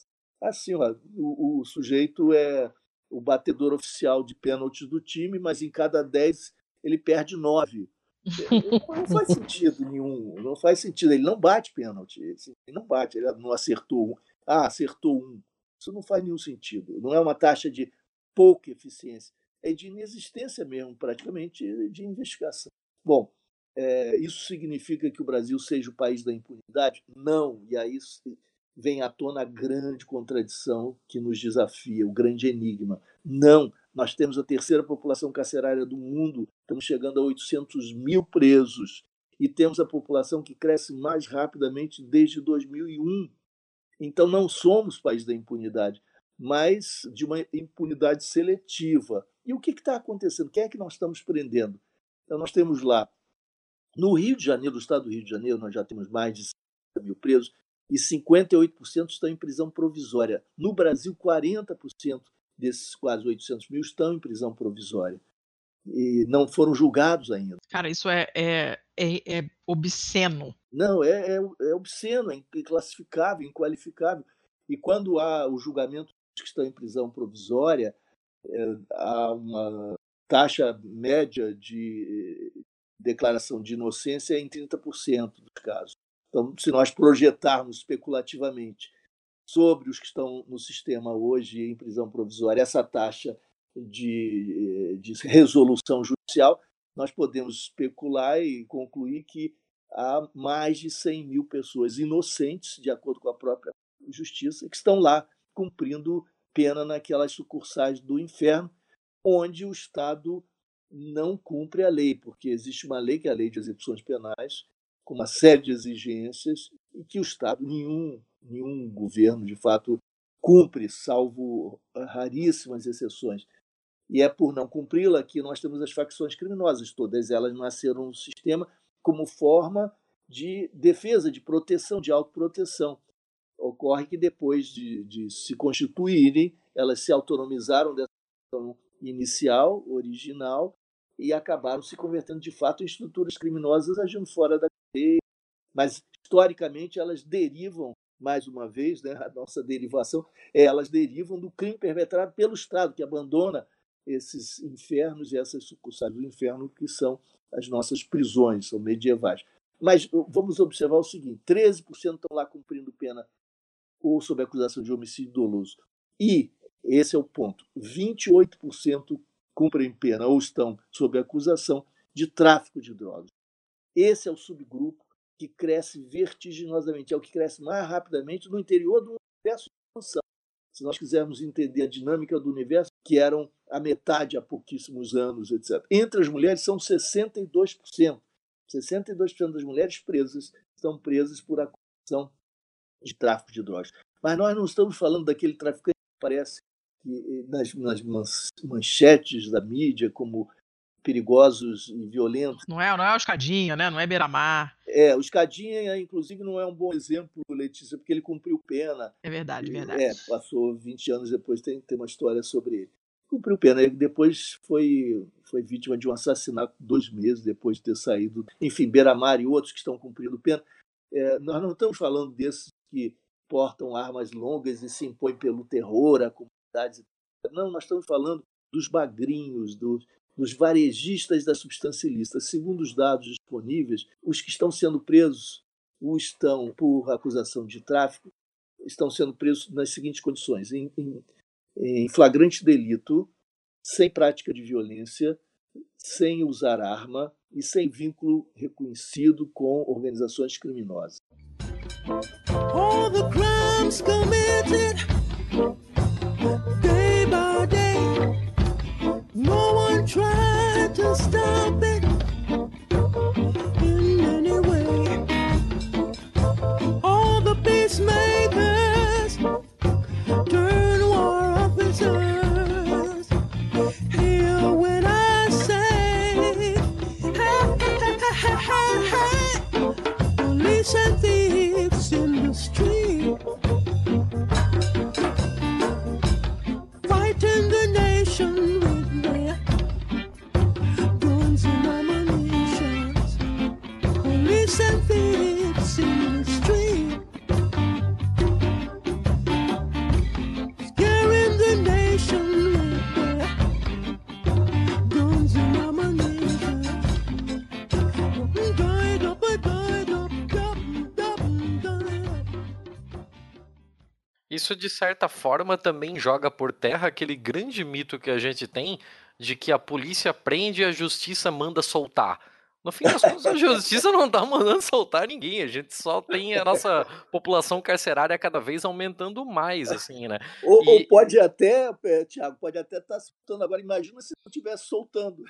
assim: ó, o, o sujeito é o batedor oficial de pênaltis do time, mas em cada 10 ele perde 9. Não faz sentido nenhum, não faz sentido. Ele não bate pênalti, ele não bate, ele não acertou um. Ah, acertou um. Isso não faz nenhum sentido. Não é uma taxa de pouca eficiência, é de inexistência mesmo, praticamente, de investigação. Bom, é, isso significa que o Brasil seja o país da impunidade? Não. E aí vem à tona a grande contradição que nos desafia, o grande enigma. Não. Nós temos a terceira população carcerária do mundo, estamos chegando a 800 mil presos e temos a população que cresce mais rapidamente desde 2001. Então não somos país da impunidade, mas de uma impunidade seletiva. E o que está acontecendo? Quem é que nós estamos prendendo? Então nós temos lá no Rio de Janeiro, no estado do Rio de Janeiro, nós já temos mais de 50 mil presos e 58% estão em prisão provisória. No Brasil, 40% desses quase 800 mil estão em prisão provisória e não foram julgados ainda. Cara, isso é, é, é, é obsceno. Não, é, é, é, obsceno, é inclassificável, inqualificável. E quando há o julgamento dos que estão em prisão provisória, é, há uma taxa média de, declaração de inocência em 30% dos casos. Então, se nós projetarmos especulativamente sobre os que estão no sistema hoje em prisão provisória essa taxa de, de resolução judicial, nós podemos especular e concluir que há mais de 100 mil pessoas inocentes, de acordo com a própria justiça, que estão lá cumprindo pena naquelas sucursais do inferno, onde o Estado não cumpre a lei, porque existe uma lei que é a Lei de Execuções Penais, com uma série de exigências e que o Estado, nenhum, nenhum governo, de fato, cumpre, salvo raríssimas exceções. E é por não cumpri-la que nós temos as facções criminosas, todas elas nasceram no sistema como forma de defesa, de proteção, de autoproteção. Ocorre que depois de, de se constituírem, elas se autonomizaram dessa inicial, original, e acabaram se convertendo de fato em estruturas criminosas agindo fora da cadeia. Mas, historicamente, elas derivam, mais uma vez, né, a nossa derivação, é, elas derivam do crime perpetrado pelo Estado, que abandona esses infernos e essas sucursais do inferno, que são as nossas prisões, são medievais. Mas vamos observar o seguinte: 13% estão lá cumprindo pena ou sob acusação de homicídio doloso. E, esse é o ponto, 28% cumprem pena ou estão sob acusação de tráfico de drogas. Esse é o subgrupo que cresce vertiginosamente, é o que cresce mais rapidamente no interior do universo de expansão. Se nós quisermos entender a dinâmica do universo, que eram a metade há pouquíssimos anos, etc. Entre as mulheres são 62%. 62% das mulheres presas estão presas por acusação de tráfico de drogas. Mas nós não estamos falando daquele traficante que aparece nas, nas manchetes da mídia como perigosos e violentos. Não é, não é o Escadinha, né? Não é Beira-Mar. É, o Escadinha, inclusive, não é um bom exemplo, Letícia, porque ele cumpriu pena. É verdade, verdade. É, passou 20 anos depois, tem, tem uma história sobre ele. Cumpriu pena. Ele depois foi, foi vítima de um assassinato dois meses depois de ter saído. Enfim, Beira-Mar e outros que estão cumprindo pena. É, nós não estamos falando desses que portam armas longas e se impõem pelo terror a Não, nós estamos falando dos bagrinhos, dos, dos varejistas da substância ilícita. Segundo os dados disponíveis, os que estão sendo presos ou estão por acusação de tráfico estão sendo presos nas seguintes condições: em, em, em flagrante delito, sem prática de violência, sem usar arma e sem vínculo reconhecido com organizações criminosas. All the crimes committed day by day, no one tried to stop it. Isso de certa forma também joga por terra aquele grande mito que a gente tem de que a polícia prende e a justiça manda soltar. No fim das contas, a justiça não está mandando soltar ninguém. A gente só tem a nossa população carcerária cada vez aumentando mais, assim, né? Ou, e... ou pode até, é, Tiago, pode até estar tá soltando agora. Imagina se não estivesse soltando.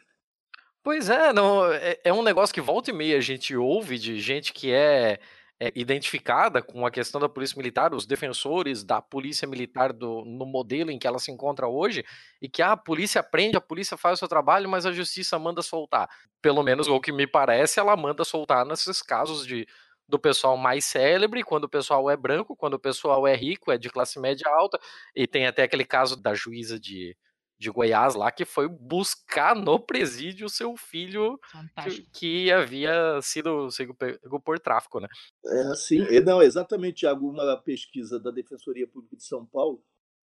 Pois é, não, é, é um negócio que volta e meia a gente ouve de gente que é é, identificada com a questão da polícia militar, os defensores da polícia militar do, no modelo em que ela se encontra hoje, e que ah, a polícia prende, a polícia faz o seu trabalho, mas a justiça manda soltar. Pelo menos o que me parece, ela manda soltar nesses casos de do pessoal mais célebre, quando o pessoal é branco, quando o pessoal é rico, é de classe média alta, e tem até aquele caso da juíza de, de Goiás lá, que foi buscar no presídio o seu filho que, que, havia sido, sido pego por tráfico, né? É, sim. Não, exatamente, Tiago. Uma pesquisa da Defensoria Pública de São Paulo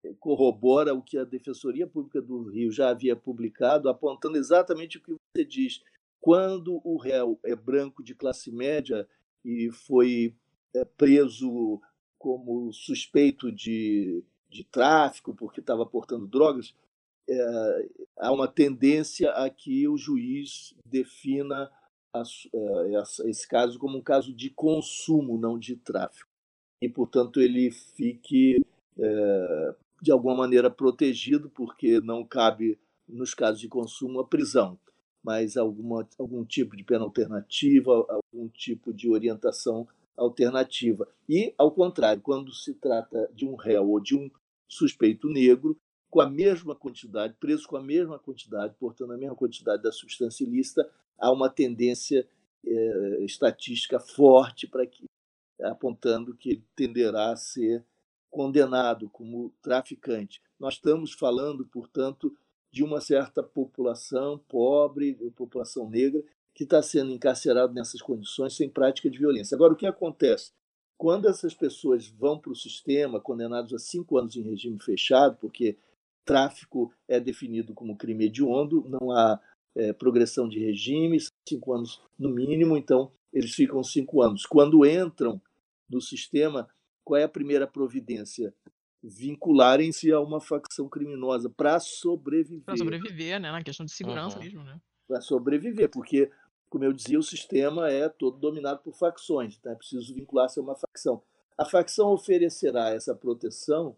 eh, corrobora o que a Defensoria Pública do Rio já havia publicado, apontando exatamente o que você diz. Quando o réu é branco de classe média e foi é, preso como suspeito de, de tráfico, porque estava portando drogas, é, há uma tendência a que o juiz defina é, esse caso como um caso de consumo, não de tráfico. E, portanto, ele fique, é, de alguma maneira, protegido, porque não cabe, nos casos de consumo, a prisão, mas alguma, algum tipo de pena alternativa, algum tipo de orientação alternativa. E, ao contrário, quando se trata de um réu ou de um suspeito negro, com a mesma quantidade, preso com a mesma quantidade, portando a mesma quantidade da substância ilícita, há uma tendência é, estatística forte para que apontando que ele tenderá a ser condenado como traficante. Nós estamos falando, portanto, de uma certa população pobre, população negra, que está sendo encarcerada nessas condições sem prática de violência. Agora, o que acontece? Quando essas pessoas vão para o sistema, condenados a cinco anos em regime fechado, porque tráfico é definido como crime hediondo, não há é, progressão de regime, cinco anos no mínimo, então eles ficam cinco anos. Quando entram no sistema, qual é a primeira providência? Vincularem-se a uma facção criminosa para sobreviver. Para sobreviver, né? Na questão de segurança uhum. mesmo, né? Para sobreviver, porque, como eu dizia, o sistema é todo dominado por facções, então é preciso vincular-se a uma facção. A facção oferecerá essa proteção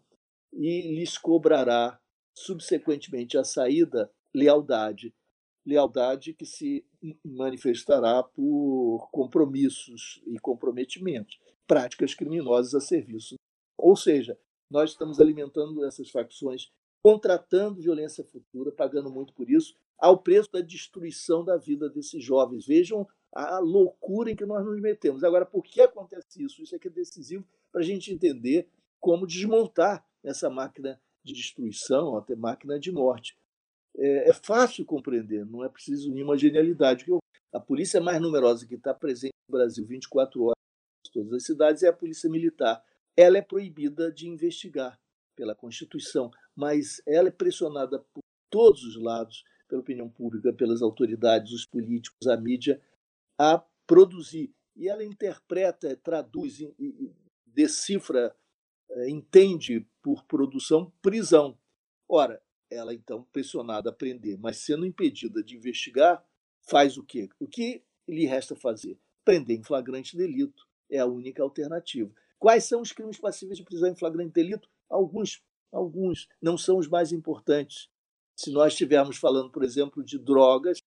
e lhes cobrará, subsequentemente à saída, lealdade. Lealdade que se manifestará por compromissos e comprometimentos, práticas criminosas a serviço. Ou seja, nós estamos alimentando essas facções, contratando violência futura, pagando muito por isso, ao preço da destruição da vida desses jovens. Vejam a loucura em que nós nos metemos. Agora, por que acontece isso? Isso é que é decisivo para a gente entender como desmontar essa máquina de destruição, até máquina de morte. É, é fácil compreender, não é preciso nenhuma genialidade. A polícia mais numerosa que está presente no Brasil 24 horas em todas as cidades é a polícia militar. Ela é proibida de investigar pela Constituição, mas ela é pressionada por todos os lados, pela opinião pública, pelas autoridades, os políticos, a mídia, a produzir. E ela interpreta, traduz, decifra, entende por produção prisão. Ora, ela então pressionada a prender, mas sendo impedida de investigar, faz o quê? O que lhe resta fazer? Prender em flagrante delito. É a única alternativa. Quais são os crimes passíveis de prisão em flagrante delito? Alguns, alguns não são os mais importantes. Se nós estivermos falando, por exemplo, de drogas,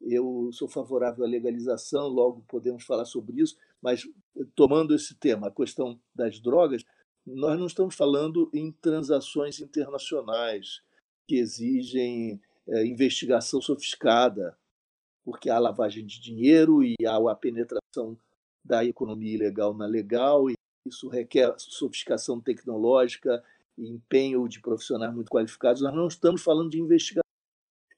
eu sou favorável à legalização, logo podemos falar sobre isso, mas tomando esse tema, a questão das drogas, nós não estamos falando em transações internacionais que exigem é, investigação sofiscada, porque há lavagem de dinheiro e há a penetração da economia ilegal na legal, e isso requer sofisticação tecnológica e empenho de profissionais muito qualificados. Nós não estamos falando de investigação.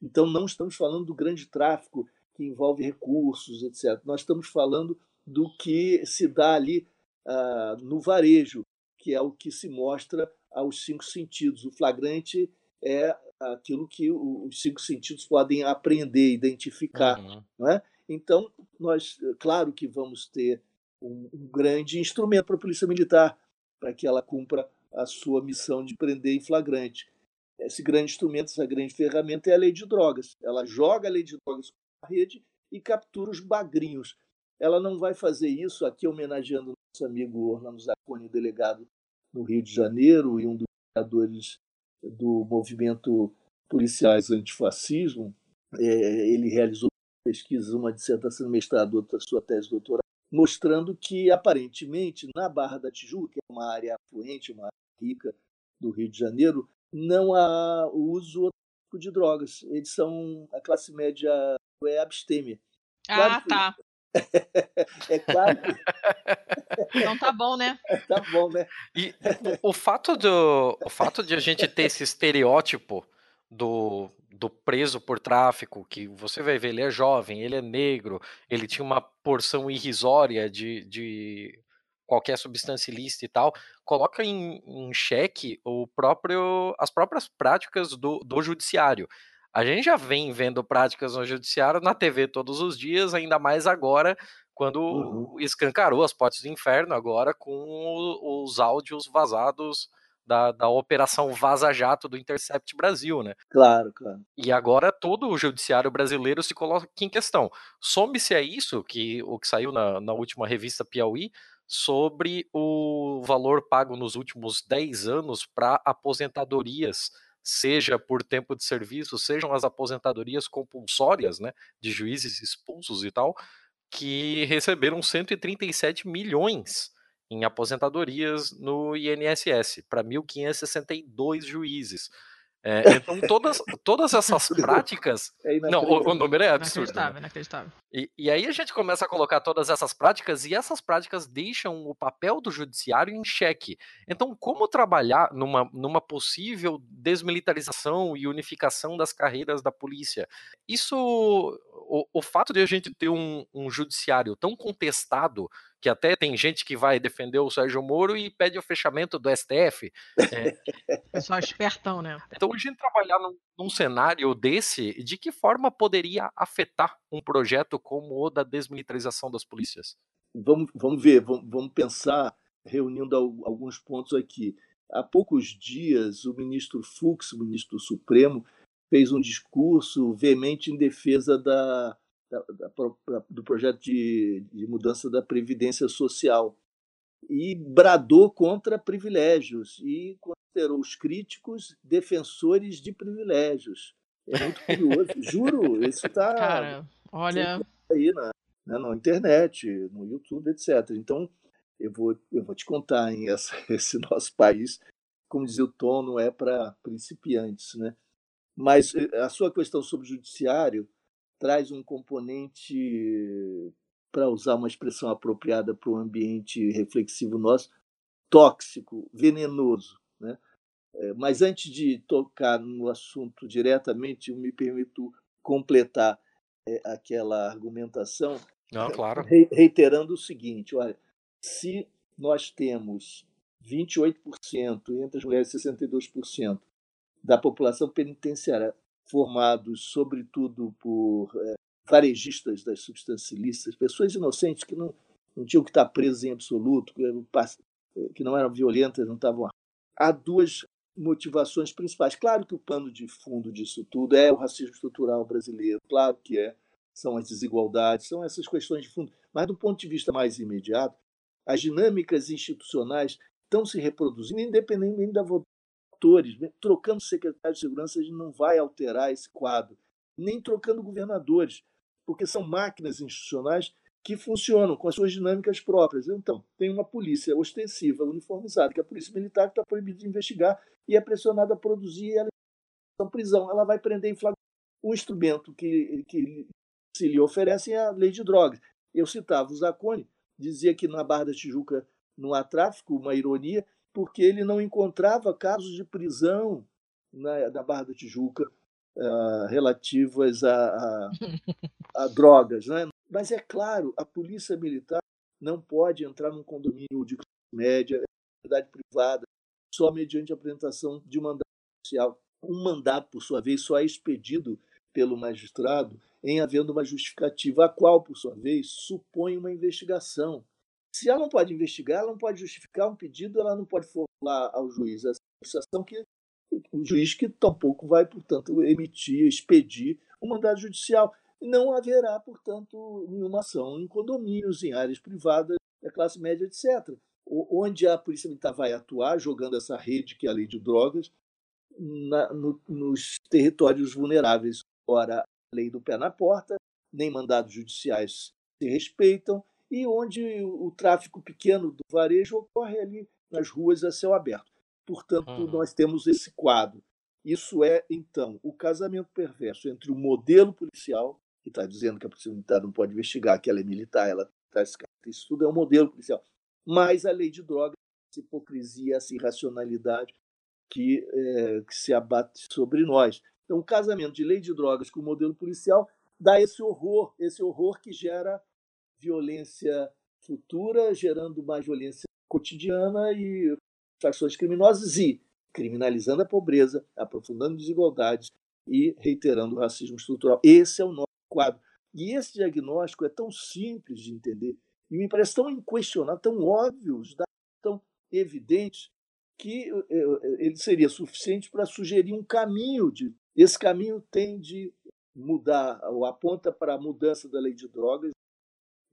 Então, não estamos falando do grande tráfico que envolve recursos, etc. Nós estamos falando do que se dá ali uh, no varejo, que é o que se mostra aos cinco sentidos. O flagrante é aquilo que os cinco sentidos podem aprender, identificar. Uhum. Não é? Então, nós, claro que vamos ter um, um grande instrumento para a Polícia Militar, para que ela cumpra a sua missão de prender em flagrante. Esse grande instrumento, essa grande ferramenta é a lei de drogas. Ela joga a lei de drogas na rede e captura os bagrinhos. Ela não vai fazer isso aqui homenageando nosso amigo Orlando Zacconi, delegado no Rio de Janeiro e um dos criadores do movimento policiais antifascismo. É, ele realizou pesquisas, uma dissertação de mestrado, outra sua tese de doutorado, mostrando que, aparentemente, na Barra da Tijuca, que é uma área afluente, uma área rica do Rio de Janeiro, não há uso de drogas. Eles são, a classe média é abstêmia. Claro ah, que, tá. É claro que... Então tá bom, né? tá bom, né? E o, o, fato do, o fato de a gente ter esse estereótipo do, do preso por tráfico, que você vai ver, ele é jovem, ele é negro, ele tinha uma porção irrisória de, de qualquer substância ilícita e tal, coloca em, em xeque o próprio, as próprias práticas do, do judiciário. A gente já vem vendo práticas no judiciário na TV todos os dias, ainda mais agora, quando uhum. escancarou as portas do inferno, agora com os áudios vazados da, da Operação Vaza Jato do Intercept Brasil, né? Claro, claro. E agora todo o judiciário brasileiro se coloca em questão. Some-se a isso, que o que saiu na, na última revista Piauí, sobre o valor pago nos últimos 10 anos para aposentadorias seja por tempo de serviço, sejam as aposentadorias compulsórias, né, de juízes expulsos e tal, que receberam 137 milhões em aposentadorias no INSS para 1.562 juízes. É, então, todas, todas essas práticas. É não, o, o, número é absurdo. Inacreditável, né? inacreditável. E, e aí a gente começa a colocar todas essas práticas, e essas práticas deixam o papel do judiciário em xeque. Então, como trabalhar numa, numa possível desmilitarização e unificação das carreiras da polícia? Isso. O, o fato de a gente ter um, um judiciário tão contestado que até tem gente que vai defender o Sérgio Moro e pede o fechamento do STF. É. Pessoal espertão, né? Então, a gente trabalhar num, num, cenário desse, de que forma poderia afetar um projeto como o da desmilitarização das polícias? Vamos, vamos ver, vamos, vamos pensar reunindo alguns pontos aqui. Há poucos dias, o ministro Fux, o ministro Supremo, fez um discurso veemente em defesa da, da, da, do projeto de, de mudança da Previdência Social e bradou contra privilégios e considerou os críticos defensores de privilégios. É muito curioso, juro, isso está. Cara, olha. Aí na, né, na internet, no YouTube, etc. Então, eu vou, eu vou te contar, em essa, esse nosso país, como dizia o Tom, não é para principiantes. Né? Mas eh, a sua questão sobre o judiciário traz um componente, para usar uma expressão apropriada para o ambiente reflexivo nosso, tóxico, venenoso. Né? Eh, mas antes de tocar no assunto diretamente, eu me permito completar eh, aquela argumentação, Não, claro. reiterando o seguinte: olha, se nós temos 28%, entre as mulheres 62%, da população penitenciária formados, sobretudo, por é, varejistas das substâncias ilícitas, pessoas inocentes que não, não tinham que estar presas em absoluto, que não eram violentas, não estavam. Há duas motivações principais. Claro que o pano de fundo disso tudo é o racismo estrutural brasileiro, claro que é, são as desigualdades, são essas questões de fundo. Mas, do ponto de vista mais imediato, as dinâmicas institucionais estão se reproduzindo, independentemente da atores. Trocando secretário de segurança, a gente não vai alterar esse quadro, nem trocando governadores, porque são máquinas institucionais que funcionam com as suas dinâmicas próprias. Então, tem uma polícia ostensiva, uniformizada, que é a polícia militar, que está proibida de investigar e é pressionada a produzir ela em prisão. Ela vai prender em flagrante. O instrumento que, que se lhe oferece é a lei de drogas. Eu citava o Zacone, dizia que na Barra da Tijuca não há tráfico, uma ironia, porque ele não encontrava casos de prisão na, na Barra da Tijuca uh, relativas a, a, a drogas. Né? Mas é claro, a polícia militar não pode entrar num condomínio de média, propriedade privada, só mediante a apresentação de um mandato judicial. Um mandato, por sua vez, só é expedido pelo magistrado em havendo uma justificativa, a qual, por sua vez, supõe uma investigação. Se ela não pode investigar, ela não pode justificar um pedido, ela não pode formular ao juiz essa situação que o juiz que tampouco vai, portanto, emitir, expedir um mandado judicial. Não haverá, portanto, nenhuma ação em condomínios, em áreas privadas, da classe média, etc. Onde a Polícia Militar vai atuar, jogando essa rede que é a lei de drogas, na, no, nos territórios vulneráveis. Ora, a lei do pé na porta, nem mandados judiciais se respeitam, e onde o tráfico pequeno do varejo ocorre ali nas ruas a céu aberto. Portanto, uhum. nós temos esse quadro. Isso é, então, o casamento perverso entre o modelo policial, que está dizendo que a polícia militar não pode investigar, que ela é militar, ela traz isso tudo é um modelo policial, mais a lei de drogas, essa hipocrisia, essa irracionalidade que, é, que se abate sobre nós. Então, o casamento de lei de drogas com o modelo policial dá esse horror, esse horror que gera violência futura, gerando mais violência cotidiana e facções criminosas e criminalizando a pobreza, aprofundando desigualdades e reiterando o racismo estrutural. Esse é o nosso quadro. E esse diagnóstico é tão simples de entender e me parece tão inquestionável, tão óbvio, tão evidente, que eh, eh, ele seria suficiente para sugerir um caminho. De, esse caminho tem de mudar, ou aponta para a mudança da lei de drogas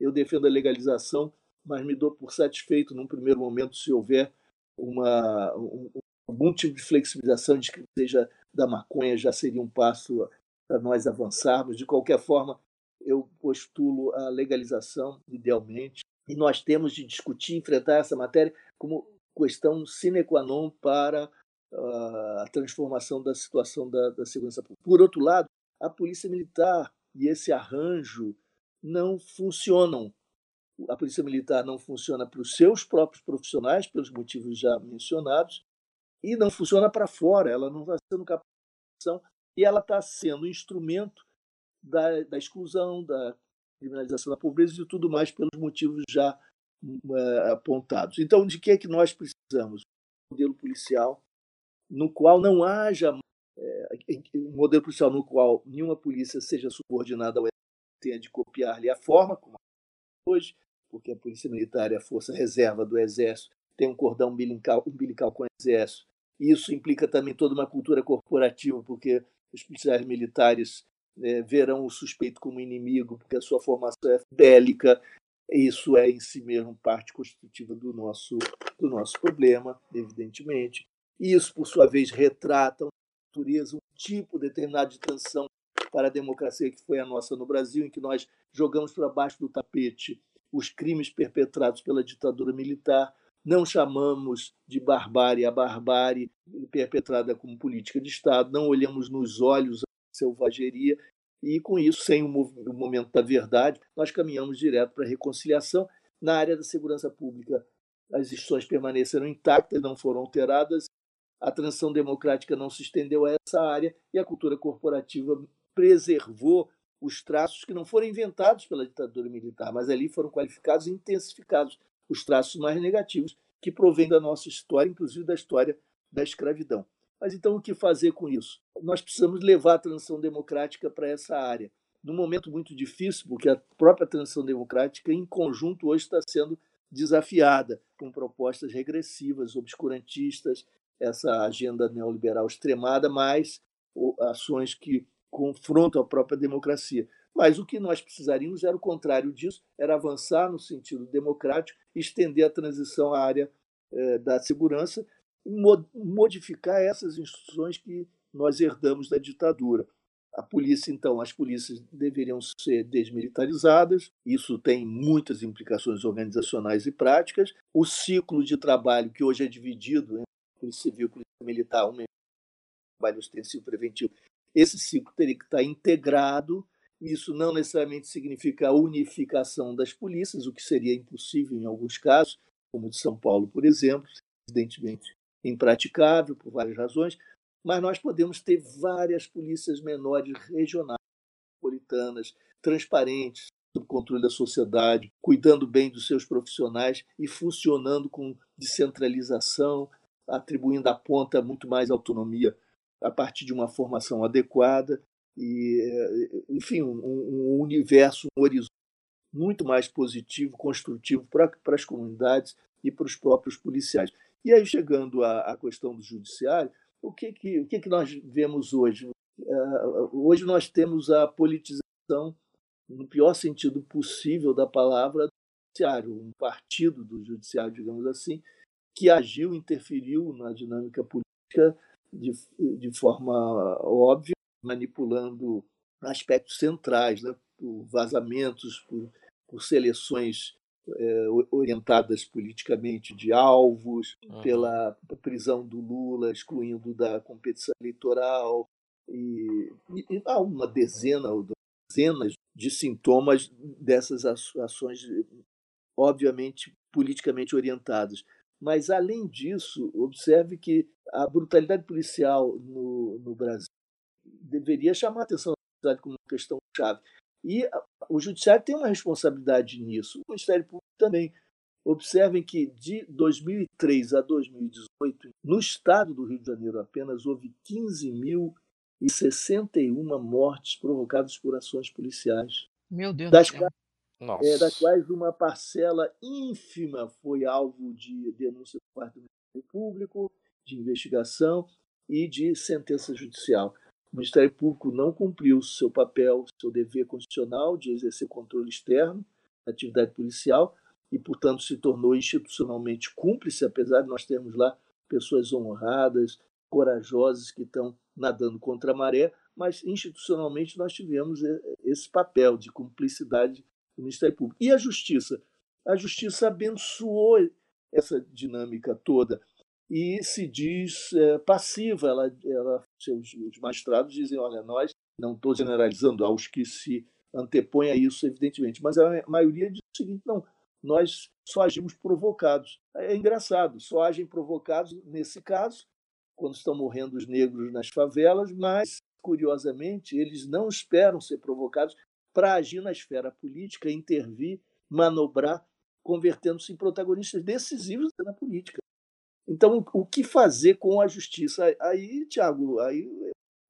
eu defendo a legalização, mas me dou por satisfeito num primeiro momento se houver uma, um, algum tipo de flexibilização, de que seja da maconha, já seria um passo para nós avançarmos. De qualquer forma, eu postulo a legalização, idealmente, e nós temos de discutir, enfrentar essa matéria como questão sine qua non para uh, a transformação da situação da, da segurança pública. Por outro lado, a polícia militar e esse arranjo não funcionam. A Polícia Militar não funciona para os seus próprios profissionais, pelos motivos já mencionados, e não funciona para fora. Ela não está sendo capacitação e ela está sendo instrumento da, da exclusão, da criminalização da pobreza e tudo mais pelos motivos já uh, apontados. Então, de que é que nós precisamos? Um modelo policial no qual não haja é, um modelo policial no qual nenhuma polícia seja subordinada ao tenha de copiar-lhe a forma como hoje, porque a Polícia Militar é a força reserva do Exército tem um cordão umbilical, umbilical com o exército. Isso implica também toda uma cultura corporativa, porque os policiais militares é, verão o suspeito como inimigo, porque a sua formação é bélica. Isso é em si mesmo parte constitutiva do nosso, do nosso problema, evidentemente. Isso, por sua vez, retrata uma natureza, um tipo determinado de transição para a democracia que foi a nossa no Brasil, em que nós jogamos para baixo do tapete os crimes perpetrados pela ditadura militar, não chamamos de barbárie a barbárie perpetrada como política de Estado, não olhamos nos olhos a selvageria e, com isso, sem o momento da verdade, nós caminhamos direto para a reconciliação. Na área da segurança pública, as instituições permaneceram intactas, não foram alteradas, a transição democrática não se estendeu a essa área e a cultura corporativa preservou os traços que não foram inventados pela ditadura militar, mas ali foram qualificados e intensificados os traços mais negativos que provêm da nossa história, inclusive da história da escravidão. Mas então o que fazer com isso? Nós precisamos levar a transição democrática para essa área. Num momento muito difícil, porque a própria transição democrática, em conjunto, hoje está sendo desafiada com propostas regressivas, obscurantistas, essa agenda neoliberal extremada, mais ações que confrontam a própria democracia. Mas o que nós precisaríamos era o contrário disso, era avançar no sentido democrático, estender a transição à área eh, da segurança modificar essas instituições que nós herdamos da ditadura. A polícia, então, as polícias deveriam ser desmilitarizadas, isso tem muitas implicações organizacionais e práticas. O ciclo de trabalho, que hoje é dividido entre polícia civil e polícia militar, um trabalho ostensivo preventivo, esse ciclo teria que estar integrado. Isso não necessariamente significa a unificação das polícias, o que seria impossível em alguns casos, como o de São Paulo, por exemplo, evidentemente impraticável por várias razões, mas nós podemos ter várias polícias menores regionais, metropolitanas, transparentes, sob controle da sociedade, cuidando bem dos seus profissionais e funcionando com descentralização, atribuindo à ponta muito mais autonomia a partir de uma formação adequada e, eh, enfim, um, um universo, um horizonte muito mais positivo, construtivo para, para as comunidades e para os próprios policiais. E aí, chegando à, à questão do judiciário, o que, que, o que, que nós vemos hoje? Uh, hoje nós temos a politização, no pior sentido possível da palavra, do judiciário, um partido do judiciário, digamos assim, que agiu, interferiu na dinâmica política de, de forma óbvia manipulando aspectos centrais, né, por vazamentos, por, por seleções é, orientadas politicamente de alvos, uhum. pela prisão do Lula, excluindo da competição eleitoral, e, e, e há uma dezena ou dezenas de sintomas dessas ações, obviamente politicamente orientadas. Mas, além disso, observe que a brutalidade policial no, no Brasil deveria chamar a atenção da como uma questão chave. E o Judiciário tem uma responsabilidade nisso, o Ministério Público também. Observem que de 2003 a 2018, no estado do Rio de Janeiro apenas houve 15.061 mortes provocadas por ações policiais. Meu Deus das do céu. É, das quais uma parcela ínfima foi alvo de denúncia por parte do Ministério Público, de investigação e de sentença judicial. O Ministério Público não cumpriu seu papel, seu dever constitucional de exercer controle externo da atividade policial e, portanto, se tornou institucionalmente cúmplice, apesar de nós termos lá pessoas honradas, corajosas que estão nadando contra a maré, mas institucionalmente nós tivemos esse papel de cumplicidade do Ministério Público. E a Justiça? A Justiça abençoou essa dinâmica toda e se diz é, passiva. Ela, ela, seus, os magistrados dizem: olha, nós, não estou generalizando aos que se antepõem a isso, evidentemente, mas a maioria diz o seguinte: não, nós só agimos provocados. É engraçado, só agem provocados nesse caso, quando estão morrendo os negros nas favelas, mas, curiosamente, eles não esperam ser provocados para agir na esfera política, intervir, manobrar, convertendo-se em protagonistas decisivos na política. Então, o que fazer com a justiça? Aí, Tiago, aí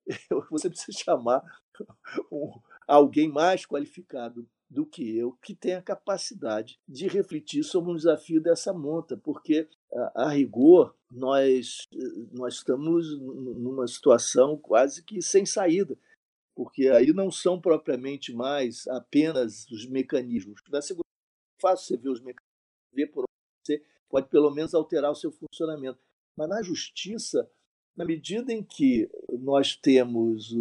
você precisa chamar alguém mais qualificado do que eu que tem a capacidade de refletir sobre um desafio dessa monta, porque a, a rigor nós nós estamos numa situação quase que sem saída, porque aí não são propriamente mais apenas os mecanismos. Na segurança é fácil você ver os mecanismos, ver por onde você pode pelo menos alterar o seu funcionamento. Mas na justiça, na medida em que nós temos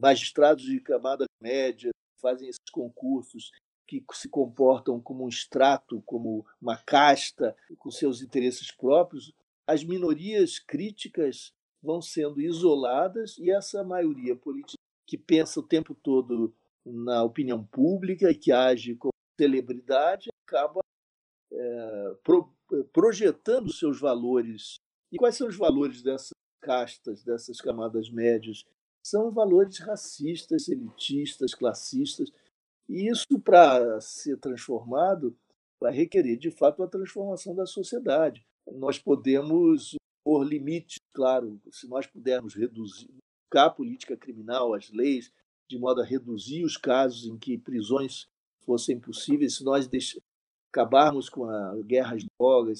magistrados de camada média fazem esses concursos que se comportam como um extrato, como uma casta, com seus interesses próprios, as minorias críticas vão sendo isoladas e essa maioria política que pensa o tempo todo na opinião pública e que age como celebridade acaba é, pro, projetando seus valores. E quais são os valores dessas castas, dessas camadas médias? São valores racistas, elitistas, classistas. E isso, para ser transformado, vai requerer, de fato, a transformação da sociedade. Nós podemos pôr limites, claro, se nós pudermos reduzir a política criminal, as leis, de modo a reduzir os casos em que prisões fossem possíveis, se nós acabarmos com a guerra às drogas,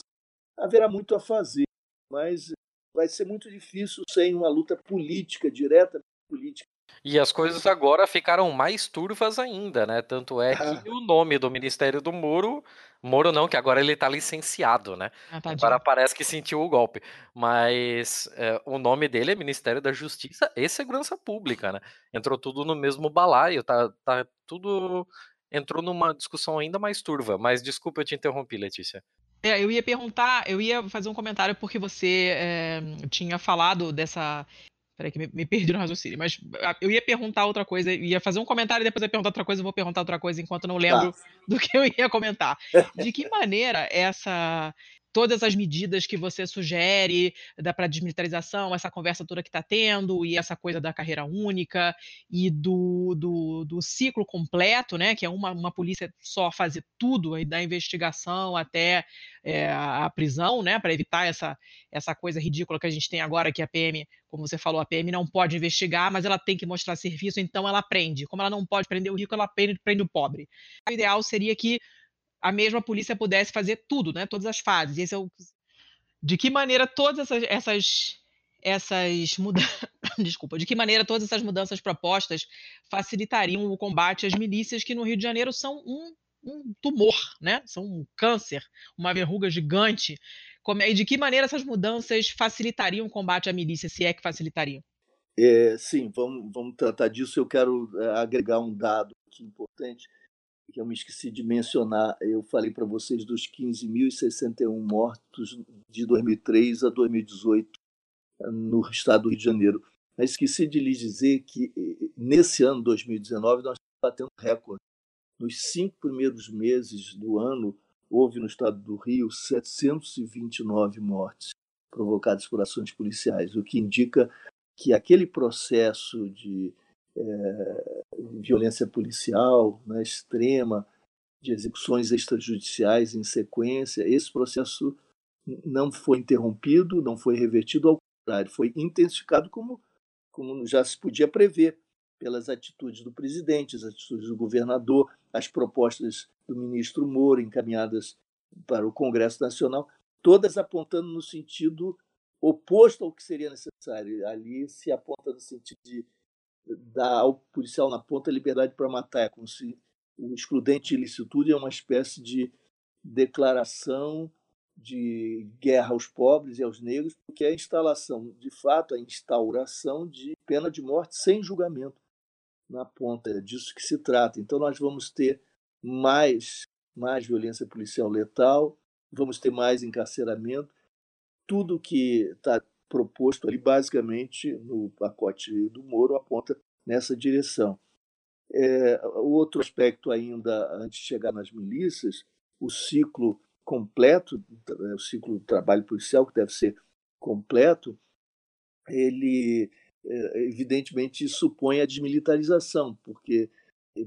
haverá muito a fazer, mas vai ser muito difícil sem uma luta política, direta política. E as coisas agora ficaram mais turvas ainda, né? Tanto é que ah. o nome do Ministério do Moro, Moro não, que agora ele tá licenciado, né? Ah, tá agora parece que sentiu o golpe. Mas é, o nome dele é Ministério da Justiça e Segurança Pública, né? Entrou tudo no mesmo balaio, tá, tá tudo entrou numa discussão ainda mais turva. Mas desculpa, eu te interrompi, Letícia. É, eu ia perguntar, eu ia fazer um comentário porque você é, tinha falado dessa. Peraí, que me, me perdi no raciocínio, mas ah, eu ia perguntar outra coisa, ia fazer um comentário e depois ia perguntar outra coisa, eu vou perguntar outra coisa enquanto não lembro tá. do que eu ia comentar. De que maneira essa todas as medidas que você sugere para desmilitarização, essa conversa toda que está tendo, e essa coisa da carreira única, e do, do, do, ciclo completo, né, que é uma, uma polícia só fazer tudo, da investigação até é, a prisão, né, para evitar essa, essa coisa ridícula que a gente tem agora, que a PM, como você falou, a PM não pode investigar, mas ela tem que mostrar serviço, então ela prende. Como ela não pode prender o rico, ela prende, prende o pobre. O ideal seria que a mesma polícia pudesse fazer tudo, né? Todas as fases. Esse é o... De que maneira todas essas, essas, essas mudanças. Desculpa, de que maneira todas essas mudanças propostas facilitariam o combate às milícias que no Rio de Janeiro são um, um tumor, né? São um câncer, uma verruga gigante. Como, é, e de que maneira essas mudanças facilitariam o combate à milícia, se é que facilitariam? É, sim, vamos, vamos tratar disso. Eu quero é, agregar um dado aqui importante que eu me esqueci de mencionar, eu falei para vocês dos 15.061 mortos de 2003 a 2018 no estado do Rio de Janeiro. Mas esqueci de lhes dizer que nesse ano 2019 nós estamos batendo recorde. Nos cinco primeiros meses do ano, houve no estado do Rio 729 mortes provocadas por ações policiais, o que indica que aquele processo de é, violência policial né, extrema, de execuções extrajudiciais em sequência, esse processo não foi interrompido, não foi revertido, ao contrário, foi intensificado como, como já se podia prever pelas atitudes do presidente, as atitudes do governador, as propostas do ministro Moro encaminhadas para o Congresso Nacional, todas apontando no sentido oposto ao que seria necessário. Ali se aponta no sentido de dar ao policial na ponta a liberdade para matar. É como se o excludente de ilicitude é uma espécie de declaração de guerra aos pobres e aos negros, porque é a instalação, de fato, a instauração de pena de morte sem julgamento na ponta. É disso que se trata. Então, nós vamos ter mais, mais violência policial letal, vamos ter mais encarceramento. Tudo que está proposto ali, basicamente, no pacote do Moro, aponta nessa direção. É, outro aspecto ainda, antes de chegar nas milícias, o ciclo completo, o ciclo do trabalho policial, que deve ser completo, ele é, evidentemente supõe a desmilitarização, porque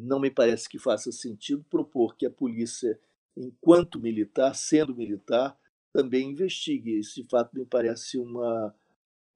não me parece que faça sentido propor que a polícia, enquanto militar, sendo militar, também investigue. Esse fato me parece uma,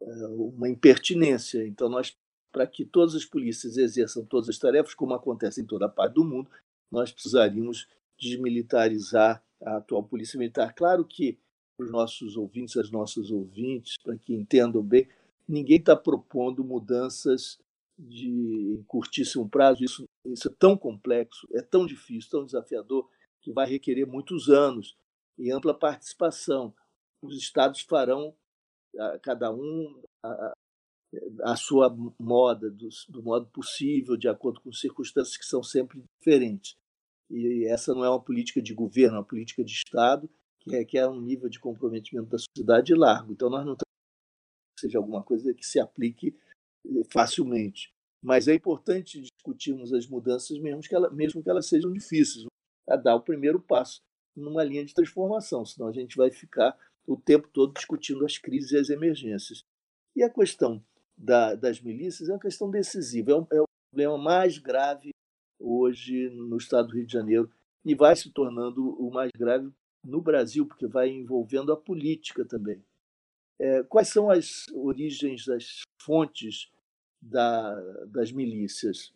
eh, uma impertinência. Então, nós, para que todas as polícias exerçam todas as tarefas, como acontece em toda a parte do mundo, nós precisaríamos desmilitarizar a atual Polícia Militar. Claro que os nossos ouvintes, as nossas ouvintes, para que entendam bem, ninguém está propondo mudanças de curtíssimo prazo. Isso, isso é tão complexo, é tão difícil, tão desafiador, que vai requerer muitos anos e ampla participação. Os estados farão, cada um, a, a sua moda, do, do, modo possível, de acordo com circunstâncias que são sempre diferentes. E essa não é uma política de governo, é uma política de Estado que requer um nível de comprometimento da sociedade largo. Então, nós não estamos seja alguma coisa que se aplique eh, facilmente. Mas é importante discutirmos as mudanças, mesmo que, ela, mesmo que elas sejam difíceis, a dar o primeiro passo numa linha de transformação, senão a gente vai ficar o tempo todo discutindo as crises e as emergências. E a questão da, das milícias é uma questão decisiva, é o, é o problema mais grave hoje no estado do Rio de Janeiro e vai se tornando o mais grave no Brasil, porque vai envolvendo a política também. É, quais são as origens, das fontes da, das milícias?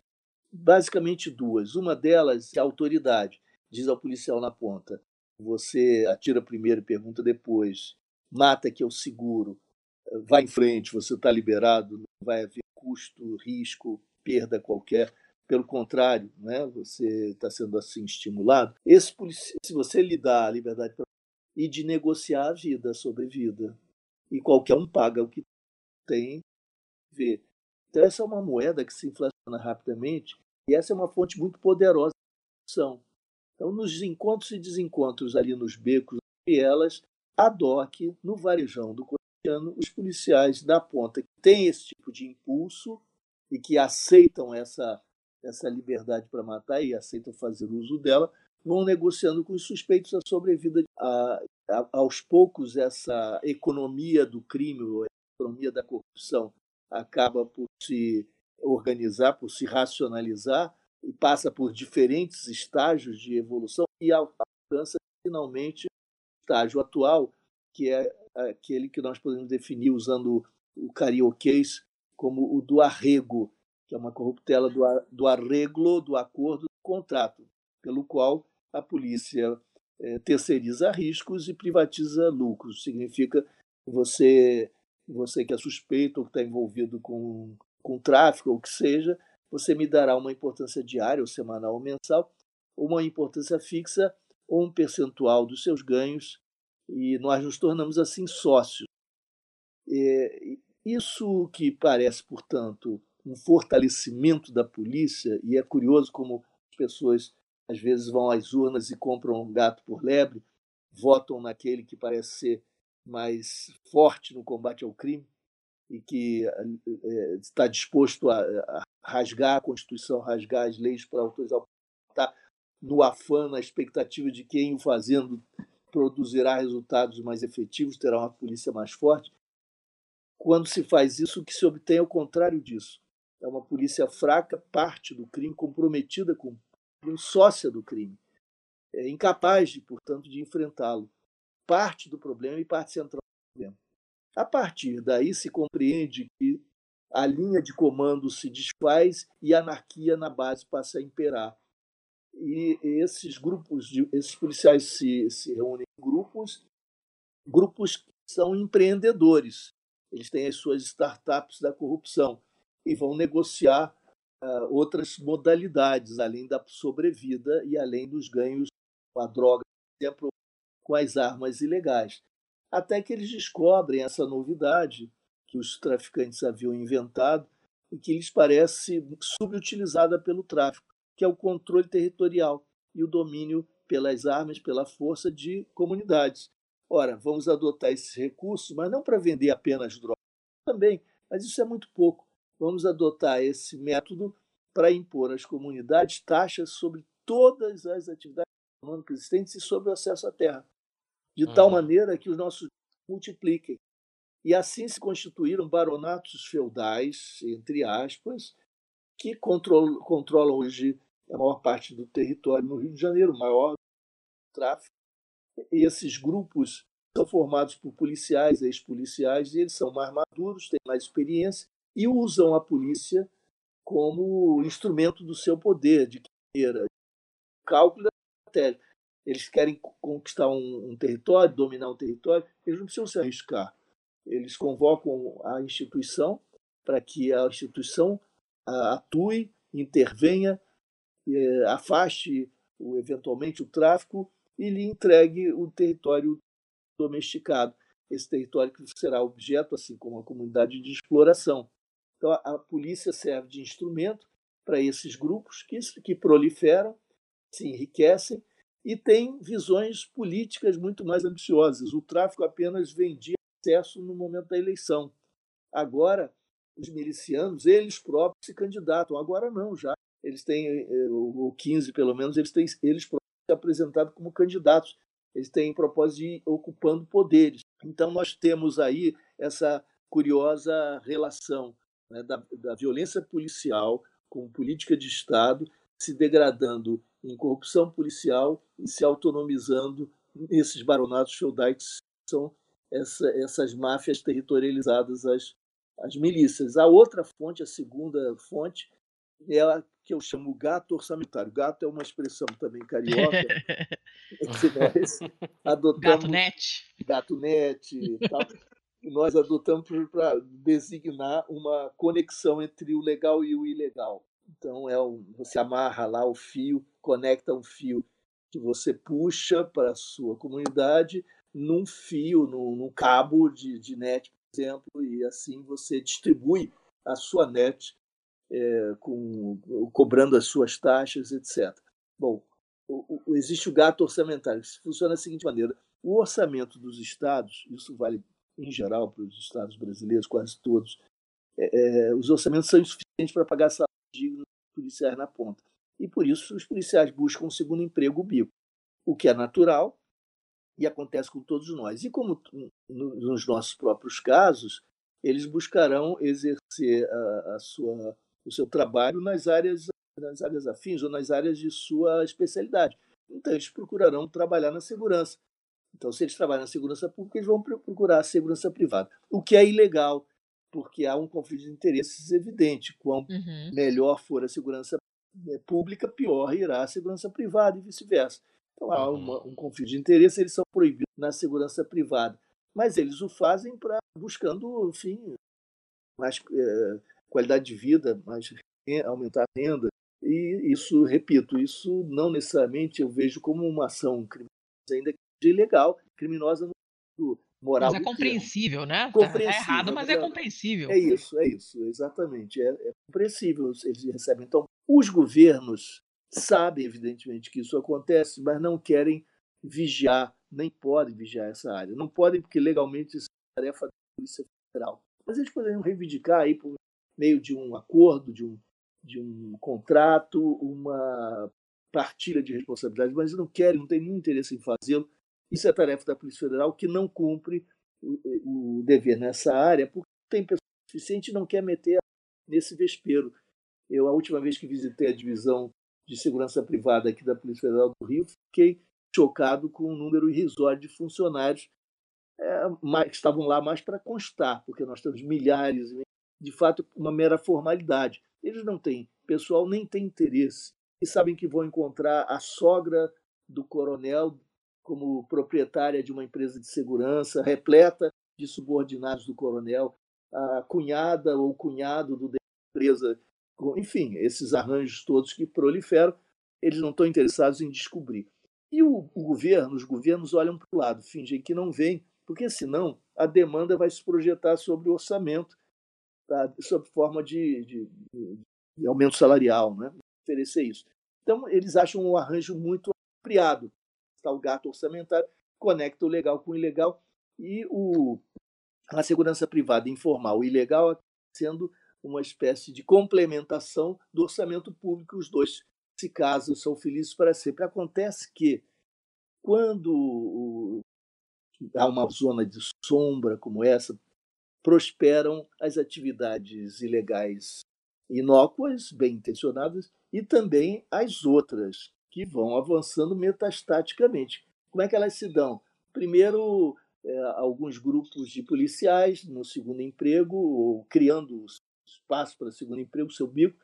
Basicamente duas. Uma delas é a autoridade, diz ao policial na ponta. Você atira primeiro e pergunta depois. Mata que eu seguro. Vai em frente, você está liberado, não vai haver custo, risco, perda qualquer. Pelo contrário, né, você está sendo assim estimulado. Esse se você lhe dá a liberdade e de negociar a vida sobre vida, e qualquer um paga o que tem ver. Então, essa é uma moeda que se inflaciona rapidamente e essa é uma fonte muito poderosa de produção. Então, nos encontros e desencontros ali nos becos e elas, a DOC, no varejão do cotidiano, os policiais da ponta que têm esse tipo de impulso e que aceitam essa, essa liberdade para matar e aceitam fazer uso dela, vão negociando com os suspeitos a sobrevida. A, a, aos poucos, essa economia do crime, a economia da corrupção, acaba por se organizar, por se racionalizar e passa por diferentes estágios de evolução e alcança finalmente o estágio atual, que é aquele que nós podemos definir usando o carioquês como o do arrego, que é uma corruptela do, do arreglo do acordo do contrato, pelo qual a polícia é, terceiriza riscos e privatiza lucros. Significa você, você que é suspeito ou que está envolvido com, com tráfico ou que seja, você me dará uma importância diária, ou semanal ou mensal, uma importância fixa ou um percentual dos seus ganhos, e nós nos tornamos assim sócios. É, isso que parece, portanto, um fortalecimento da polícia, e é curioso como as pessoas às vezes vão às urnas e compram um gato por lebre, votam naquele que parece ser mais forte no combate ao crime e que é, está disposto a, a, rasgar a Constituição, rasgar as leis para autorizar está no afã, na expectativa de que, em o fazendo, produzirá resultados mais efetivos, terá uma polícia mais forte. Quando se faz isso, o que se obtém é o contrário disso. É uma polícia fraca, parte do crime, comprometida com um sócia do crime, é incapaz, de, portanto, de enfrentá-lo. Parte do problema e parte central do problema. A partir daí se compreende que a linha de comando se desfaz e a anarquia na base passa a imperar. E esses grupos, de, esses policiais se, se reúnem em grupos, grupos que são empreendedores. Eles têm as suas startups da corrupção e vão negociar uh, outras modalidades, além da sobrevida e além dos ganhos com a droga, por exemplo, com as armas ilegais. Até que eles descobrem essa novidade que os traficantes haviam inventado e que lhes parece subutilizada pelo tráfico, que é o controle territorial e o domínio pelas armas, pela força de comunidades. Ora, vamos adotar esses recursos, mas não para vender apenas drogas, também, mas isso é muito pouco vamos adotar esse método para impor às comunidades taxas sobre todas as atividades econômicas existentes e sobre o acesso à terra, de uhum. tal maneira que os nossos multipliquem. E assim se constituíram baronatos feudais, entre aspas, que controlam, controlam hoje a maior parte do território no Rio de Janeiro, o maior tráfico. E esses grupos são formados por policiais, ex-policiais, e eles são mais maduros, têm mais experiência e usam a polícia como instrumento do seu poder, de maneira cálculo da estratégia. Eles querem conquistar um, um território, dominar um território, eles não precisam se arriscar. Eles convocam a instituição para que a instituição atue, intervenha, é, afaste eventualmente o tráfico e lhe entregue o território domesticado, esse território que será objeto, assim como a comunidade de exploração. Então, a, polícia serve de instrumento para esses grupos que, que proliferam, se enriquecem e têm visões políticas muito mais ambiciosas. O tráfico apenas vendia acesso no momento da eleição. Agora, os milicianos, eles próprios se candidatam. Agora não, já. Eles têm, eh, o 15 pelo menos, eles têm eles próprios se apresentado como candidatos. Eles têm propósito de ir ocupando poderes. Então, nós temos aí essa curiosa relação né, da, da violência policial com política de Estado se degradando em corrupção policial e se autonomizando nesses baronatos feudais que são essa, essas máfias territorializadas às, às milícias. A outra fonte, a segunda fonte, é a que eu chamo gato orçamentário. Gato é uma expressão também carioca que nós adotamos. Gato net. Gato net tal. nós adotamos para designar uma conexão entre o legal e o ilegal. Então, é um, você amarra lá o fio, conecta um fio que você puxa para a sua comunidade num fio, num, num cabo de, de net, por exemplo, e assim você distribui a sua net é, com, cobrando as suas taxas, etc. Bom, o, o, existe o gato orçamentário, que funciona da seguinte maneira: o orçamento dos estados, isso vale em geral para os estados brasileiros, quase todos, é, é, os orçamentos são insuficientes para pagar salários dignos policiais na ponta. E por isso os policiais buscam um segundo emprego bico, o que é natural e acontece com todos nós. E como nos nossos próprios casos, eles buscarão exercer a, a sua, o seu trabalho nas áreas, nas áreas afins ou nas áreas de sua especialidade. Então, eles procurarão trabalhar na segurança. Então, se eles trabalham na segurança pública, eles vão procurar a segurança privada, o que é ilegal, porque há um conflito de interesses evidente. Quanto uhum. melhor for a segurança pública, pior irá a segurança privada e vice-versa. Então, há uma, uhum. um conflito de interesses, eles são proibidos na segurança privada. Mas eles o fazem para buscando, enfim, mais é, qualidade de vida, mais aumentar a renda. E isso, repito, isso não necessariamente eu vejo como uma ação criminosa, ainda ilegal, criminosa no moral. Mas é compreensível, né? Compreensível, tá errado, mas é compreensível. É isso, é isso, exatamente. É, é compreensível. Eles recebem. Então, os governos sabem, evidentemente, que isso acontece, mas não querem vigiar, nem podem vigiar essa área. Não podem, porque legalmente isso é tarefa da Polícia Federal. Mas eles poderiam reivindicar aí por meio de um acordo, de um, de um contrato, uma partilha de responsabilidades, mas não querem, não têm nenhum interesse em fazê-lo, isso é tarefa da Polícia Federal, que não cumpre o, o dever nessa área, porque tem pessoa suficiente e não quer meter nesse vespeiro. Eu, a última vez que visitei a divisão de segurança privada aqui da Polícia Federal do Rio, fiquei chocado com o número irrisório de funcionários é, mais, que estavam lá mais para constar, porque nós temos milhares, de fato, uma mera formalidade. Eles não têm, pessoal nem tem interesse, e sabem que vão encontrar a sogra do coronel como proprietária de uma empresa de segurança, repleta de subordinados do coronel, a cunhada ou cunhado do da empresa, enfim, esses arranjos todos que proliferam, eles não estão interessados em descobrir. E o, o governo, os governos olham para o lado, fingem que não vêm, porque senão a demanda vai se projetar sobre o orçamento, tá? sob forma de, de, de aumento salarial, né? oferecer isso. Então, eles acham um arranjo muito apropriado está o gato orçamentário, conecta o legal com o ilegal e o, a segurança privada informal o ilegal sendo uma espécie de complementação do orçamento público. Os dois se casam, são felizes para sempre. Acontece que, quando há uma zona de sombra como essa, prosperam as atividades ilegais inócuas, bem intencionadas, e também as outras, que vão avançando metastaticamente. Como é que elas se dão? Primeiro, é, alguns grupos de policiais no segundo emprego, ou criando espaço para segundo emprego, seu bico,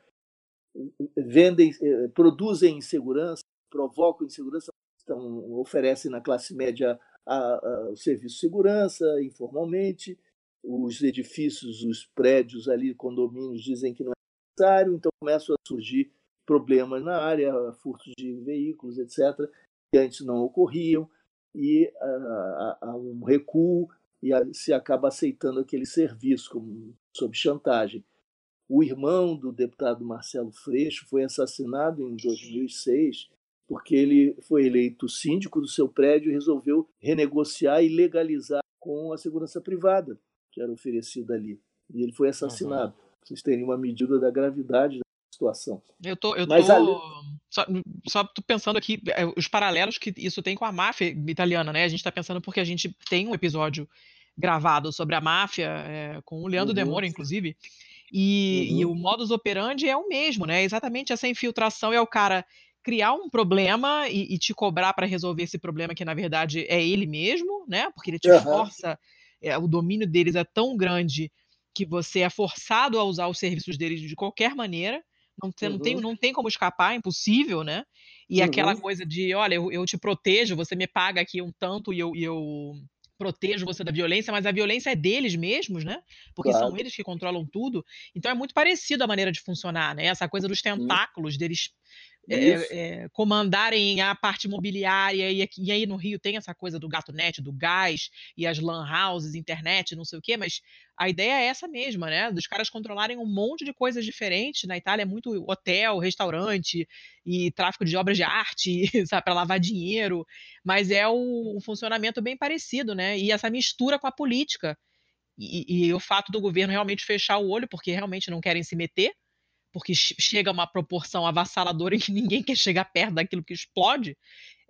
vendem, é, produzem insegurança, provocam insegurança, então, oferecem na classe média a, a, o serviço de segurança informalmente, os edifícios, os prédios ali, condomínios, dizem que não é necessário, então começam a surgir problemas na área, furtos de veículos, etc., que antes não ocorriam, e há um recuo e se acaba aceitando aquele serviço como, sob chantagem. O irmão do deputado Marcelo Freixo foi assassinado em 2006 porque ele foi eleito síndico do seu prédio e resolveu renegociar e legalizar com a segurança privada que era oferecida ali. E ele foi assassinado. Uhum. Vocês terem uma medida da gravidade da situação. Eu tô, eu Mas tô ali... só, só tô pensando aqui é, os paralelos que isso tem com a máfia italiana, né? A gente está pensando porque a gente tem um episódio gravado sobre a máfia é, com o Leandro uhum. Demora, inclusive. E, uhum. e, o modus operandi é o mesmo, né? Exatamente essa infiltração é o cara criar um problema e, e te cobrar para resolver esse problema que na verdade é ele mesmo, né? Porque ele te uhum. força, é, o domínio deles é tão grande que você é forçado a usar os serviços deles de qualquer maneira. Não, uhum. não, tem, não tem como escapar, é impossível, né? E uhum. aquela coisa de, olha, eu, eu, te protejo, você me paga aqui um tanto e eu, e eu protejo você da violência, mas a violência é deles mesmos, né? Porque claro. são eles que controlam tudo. Então é muito parecido a maneira de funcionar, né? Essa coisa dos tentáculos deles é, é, comandarem a parte imobiliária, e, e, aí no Rio tem essa coisa do gato net, do gás, e as lan houses, internet, não sei o quê, mas a ideia é essa mesma, né? Dos caras controlarem um monte de coisas diferentes. Na Itália é muito hotel, restaurante e tráfico de obras de arte, sabe, para lavar dinheiro, mas é o, um funcionamento bem parecido, né? E essa mistura com a política. E, e o fato do governo realmente fechar o olho, porque realmente não querem se meter, porque chega uma proporção avassaladora que ninguém quer chegar perto daquilo que explode,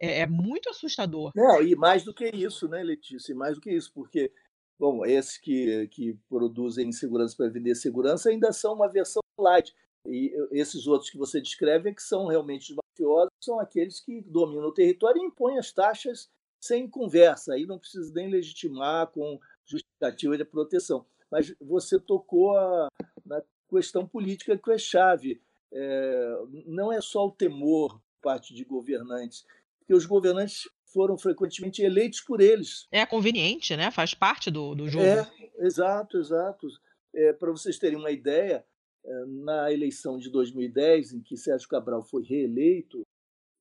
é, é, muito assustador. Não, e mais do que isso, né, Letícia? E mais do que isso, porque, bom, esses que, que produzem segurança para vender segurança ainda são uma versão light. E esses outros que você descreve é que são realmente mafiosos, são aqueles que dominam o território e impõem as taxas sem conversa. Aí não precisa nem legitimar com justificativa de proteção. Mas você tocou a, na questão política que é chave. É, não é só o temor por parte de governantes, porque os governantes foram frequentemente eleitos por eles. É conveniente, né? Faz parte do, do jogo. É, exato, exato. É, Para vocês terem uma ideia, é, na eleição de 2010, em que Sérgio Cabral foi reeleito,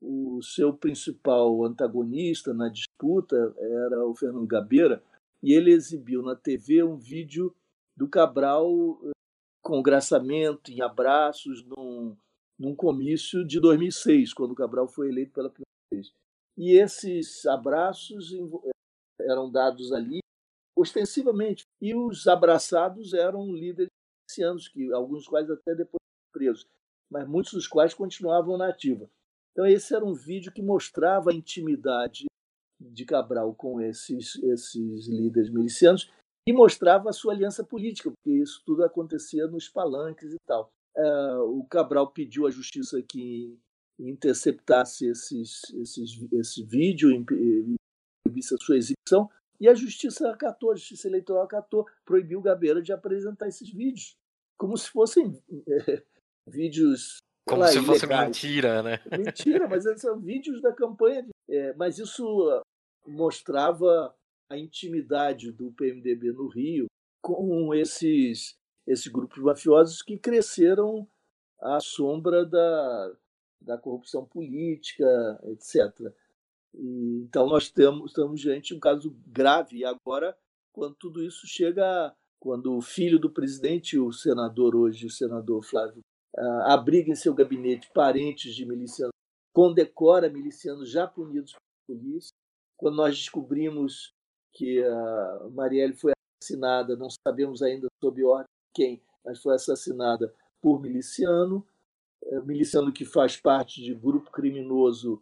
o seu principal antagonista na disputa era o Fernando Gabeira, e ele exibiu na TV um vídeo do Cabral com graçamento, em abraços, num, num comício de 2006, quando Cabral foi eleito pela primeira vez. E esses abraços eram dados ali ostensivamente, e os abraçados eram líderes ancianos, que alguns quais até depois presos, mas muitos dos quais continuavam na ativa. Então esse era um vídeo que mostrava a intimidade de Cabral com esses, esses líderes milicianos e mostrava a sua aliança política, porque isso tudo acontecia nos palanques e tal. Uh, o Cabral pediu à justiça que interceptasse esses, esses, esse vídeo, impedisse a sua exibição, e a justiça acatou, a justiça eleitoral acatou, proibiu o Gabeira de apresentar esses vídeos, como se fossem é, vídeos. Como lá, se fosse ilegais. mentira, né? Mentira, mas são vídeos da campanha. É, mas isso mostrava a intimidade do PMDB no Rio com esses, esses grupos mafiosos que cresceram à sombra da, da corrupção política, etc. E, então nós temos, estamos diante de um caso grave. E agora, quando tudo isso chega, quando o filho do presidente, o senador hoje, o senador Flávio, abriga em seu gabinete parentes de milicianos, condecora milicianos já punidos pela polícia, quando nós descobrimos que a Marielle foi assassinada, não sabemos ainda sob ordem de quem, mas foi assassinada por miliciano, é, miliciano que faz parte de grupo criminoso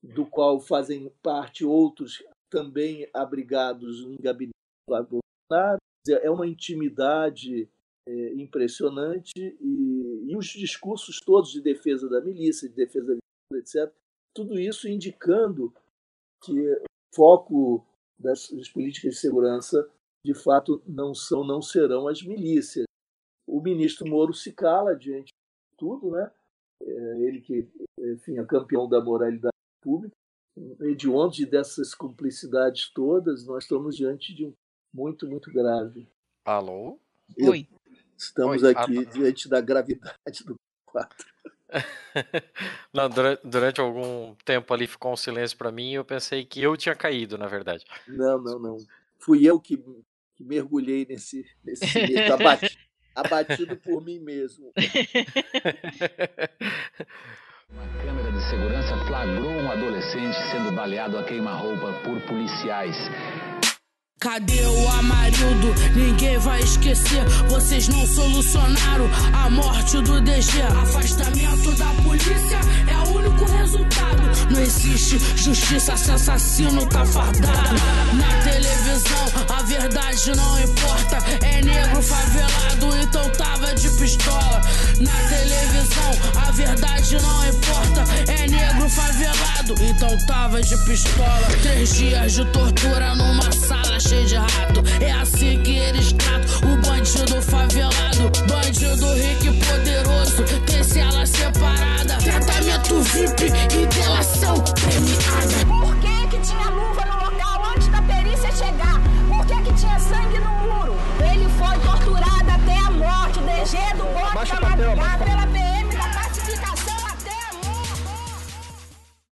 do qual fazem parte outros também abrigados em gabinete do Bolsonaro. É uma intimidade é, impressionante e, e, os discursos todos de defesa da milícia, de defesa da etc., tudo isso indicando que o foco das, das políticas de segurança, de fato, não são, não serão as milícias. O ministro Moro se cala diante de tudo, né? É, ele que, enfim, é campeão da moralidade pública. De onde dessas cumplicidades todas, nós estamos diante de um muito, muito grave. Alô? Eu, Oi. Estamos Oi. aqui ah, diante da gravidade do quadro. Não, durante, durante, algum tempo ali ficou um silêncio para mim e eu pensei que eu tinha caído, na verdade. Não, não, não. Fui eu que, que mergulhei nesse, nesse abatido, abatido por mim mesmo. Uma câmera de segurança flagrou um adolescente sendo baleado a queima-roupa por policiais. Cadê o Amarildo? Ninguém vai esquecer. Vocês não solucionaram a morte do DG. Afastamento da polícia é o único resultado. Não existe justiça se assassino tá fardado. Na televisão, a verdade não importa. É negro favelado, então tava de pistola. Na televisão, a verdade não importa. É negro favelado, então tava de pistola. Três dias de tortura numa sala cheio de rato. É assim que eles tratam o bandido favelado, bandido rico e poderoso. Tem cela separada, tratamento VIP e delação premiada. Por que, que tinha luva no local antes da perícia chegar? Por que, que tinha sangue no muro? Ele foi torturado até a morte. O DG do bote da Madrugada pela perícia.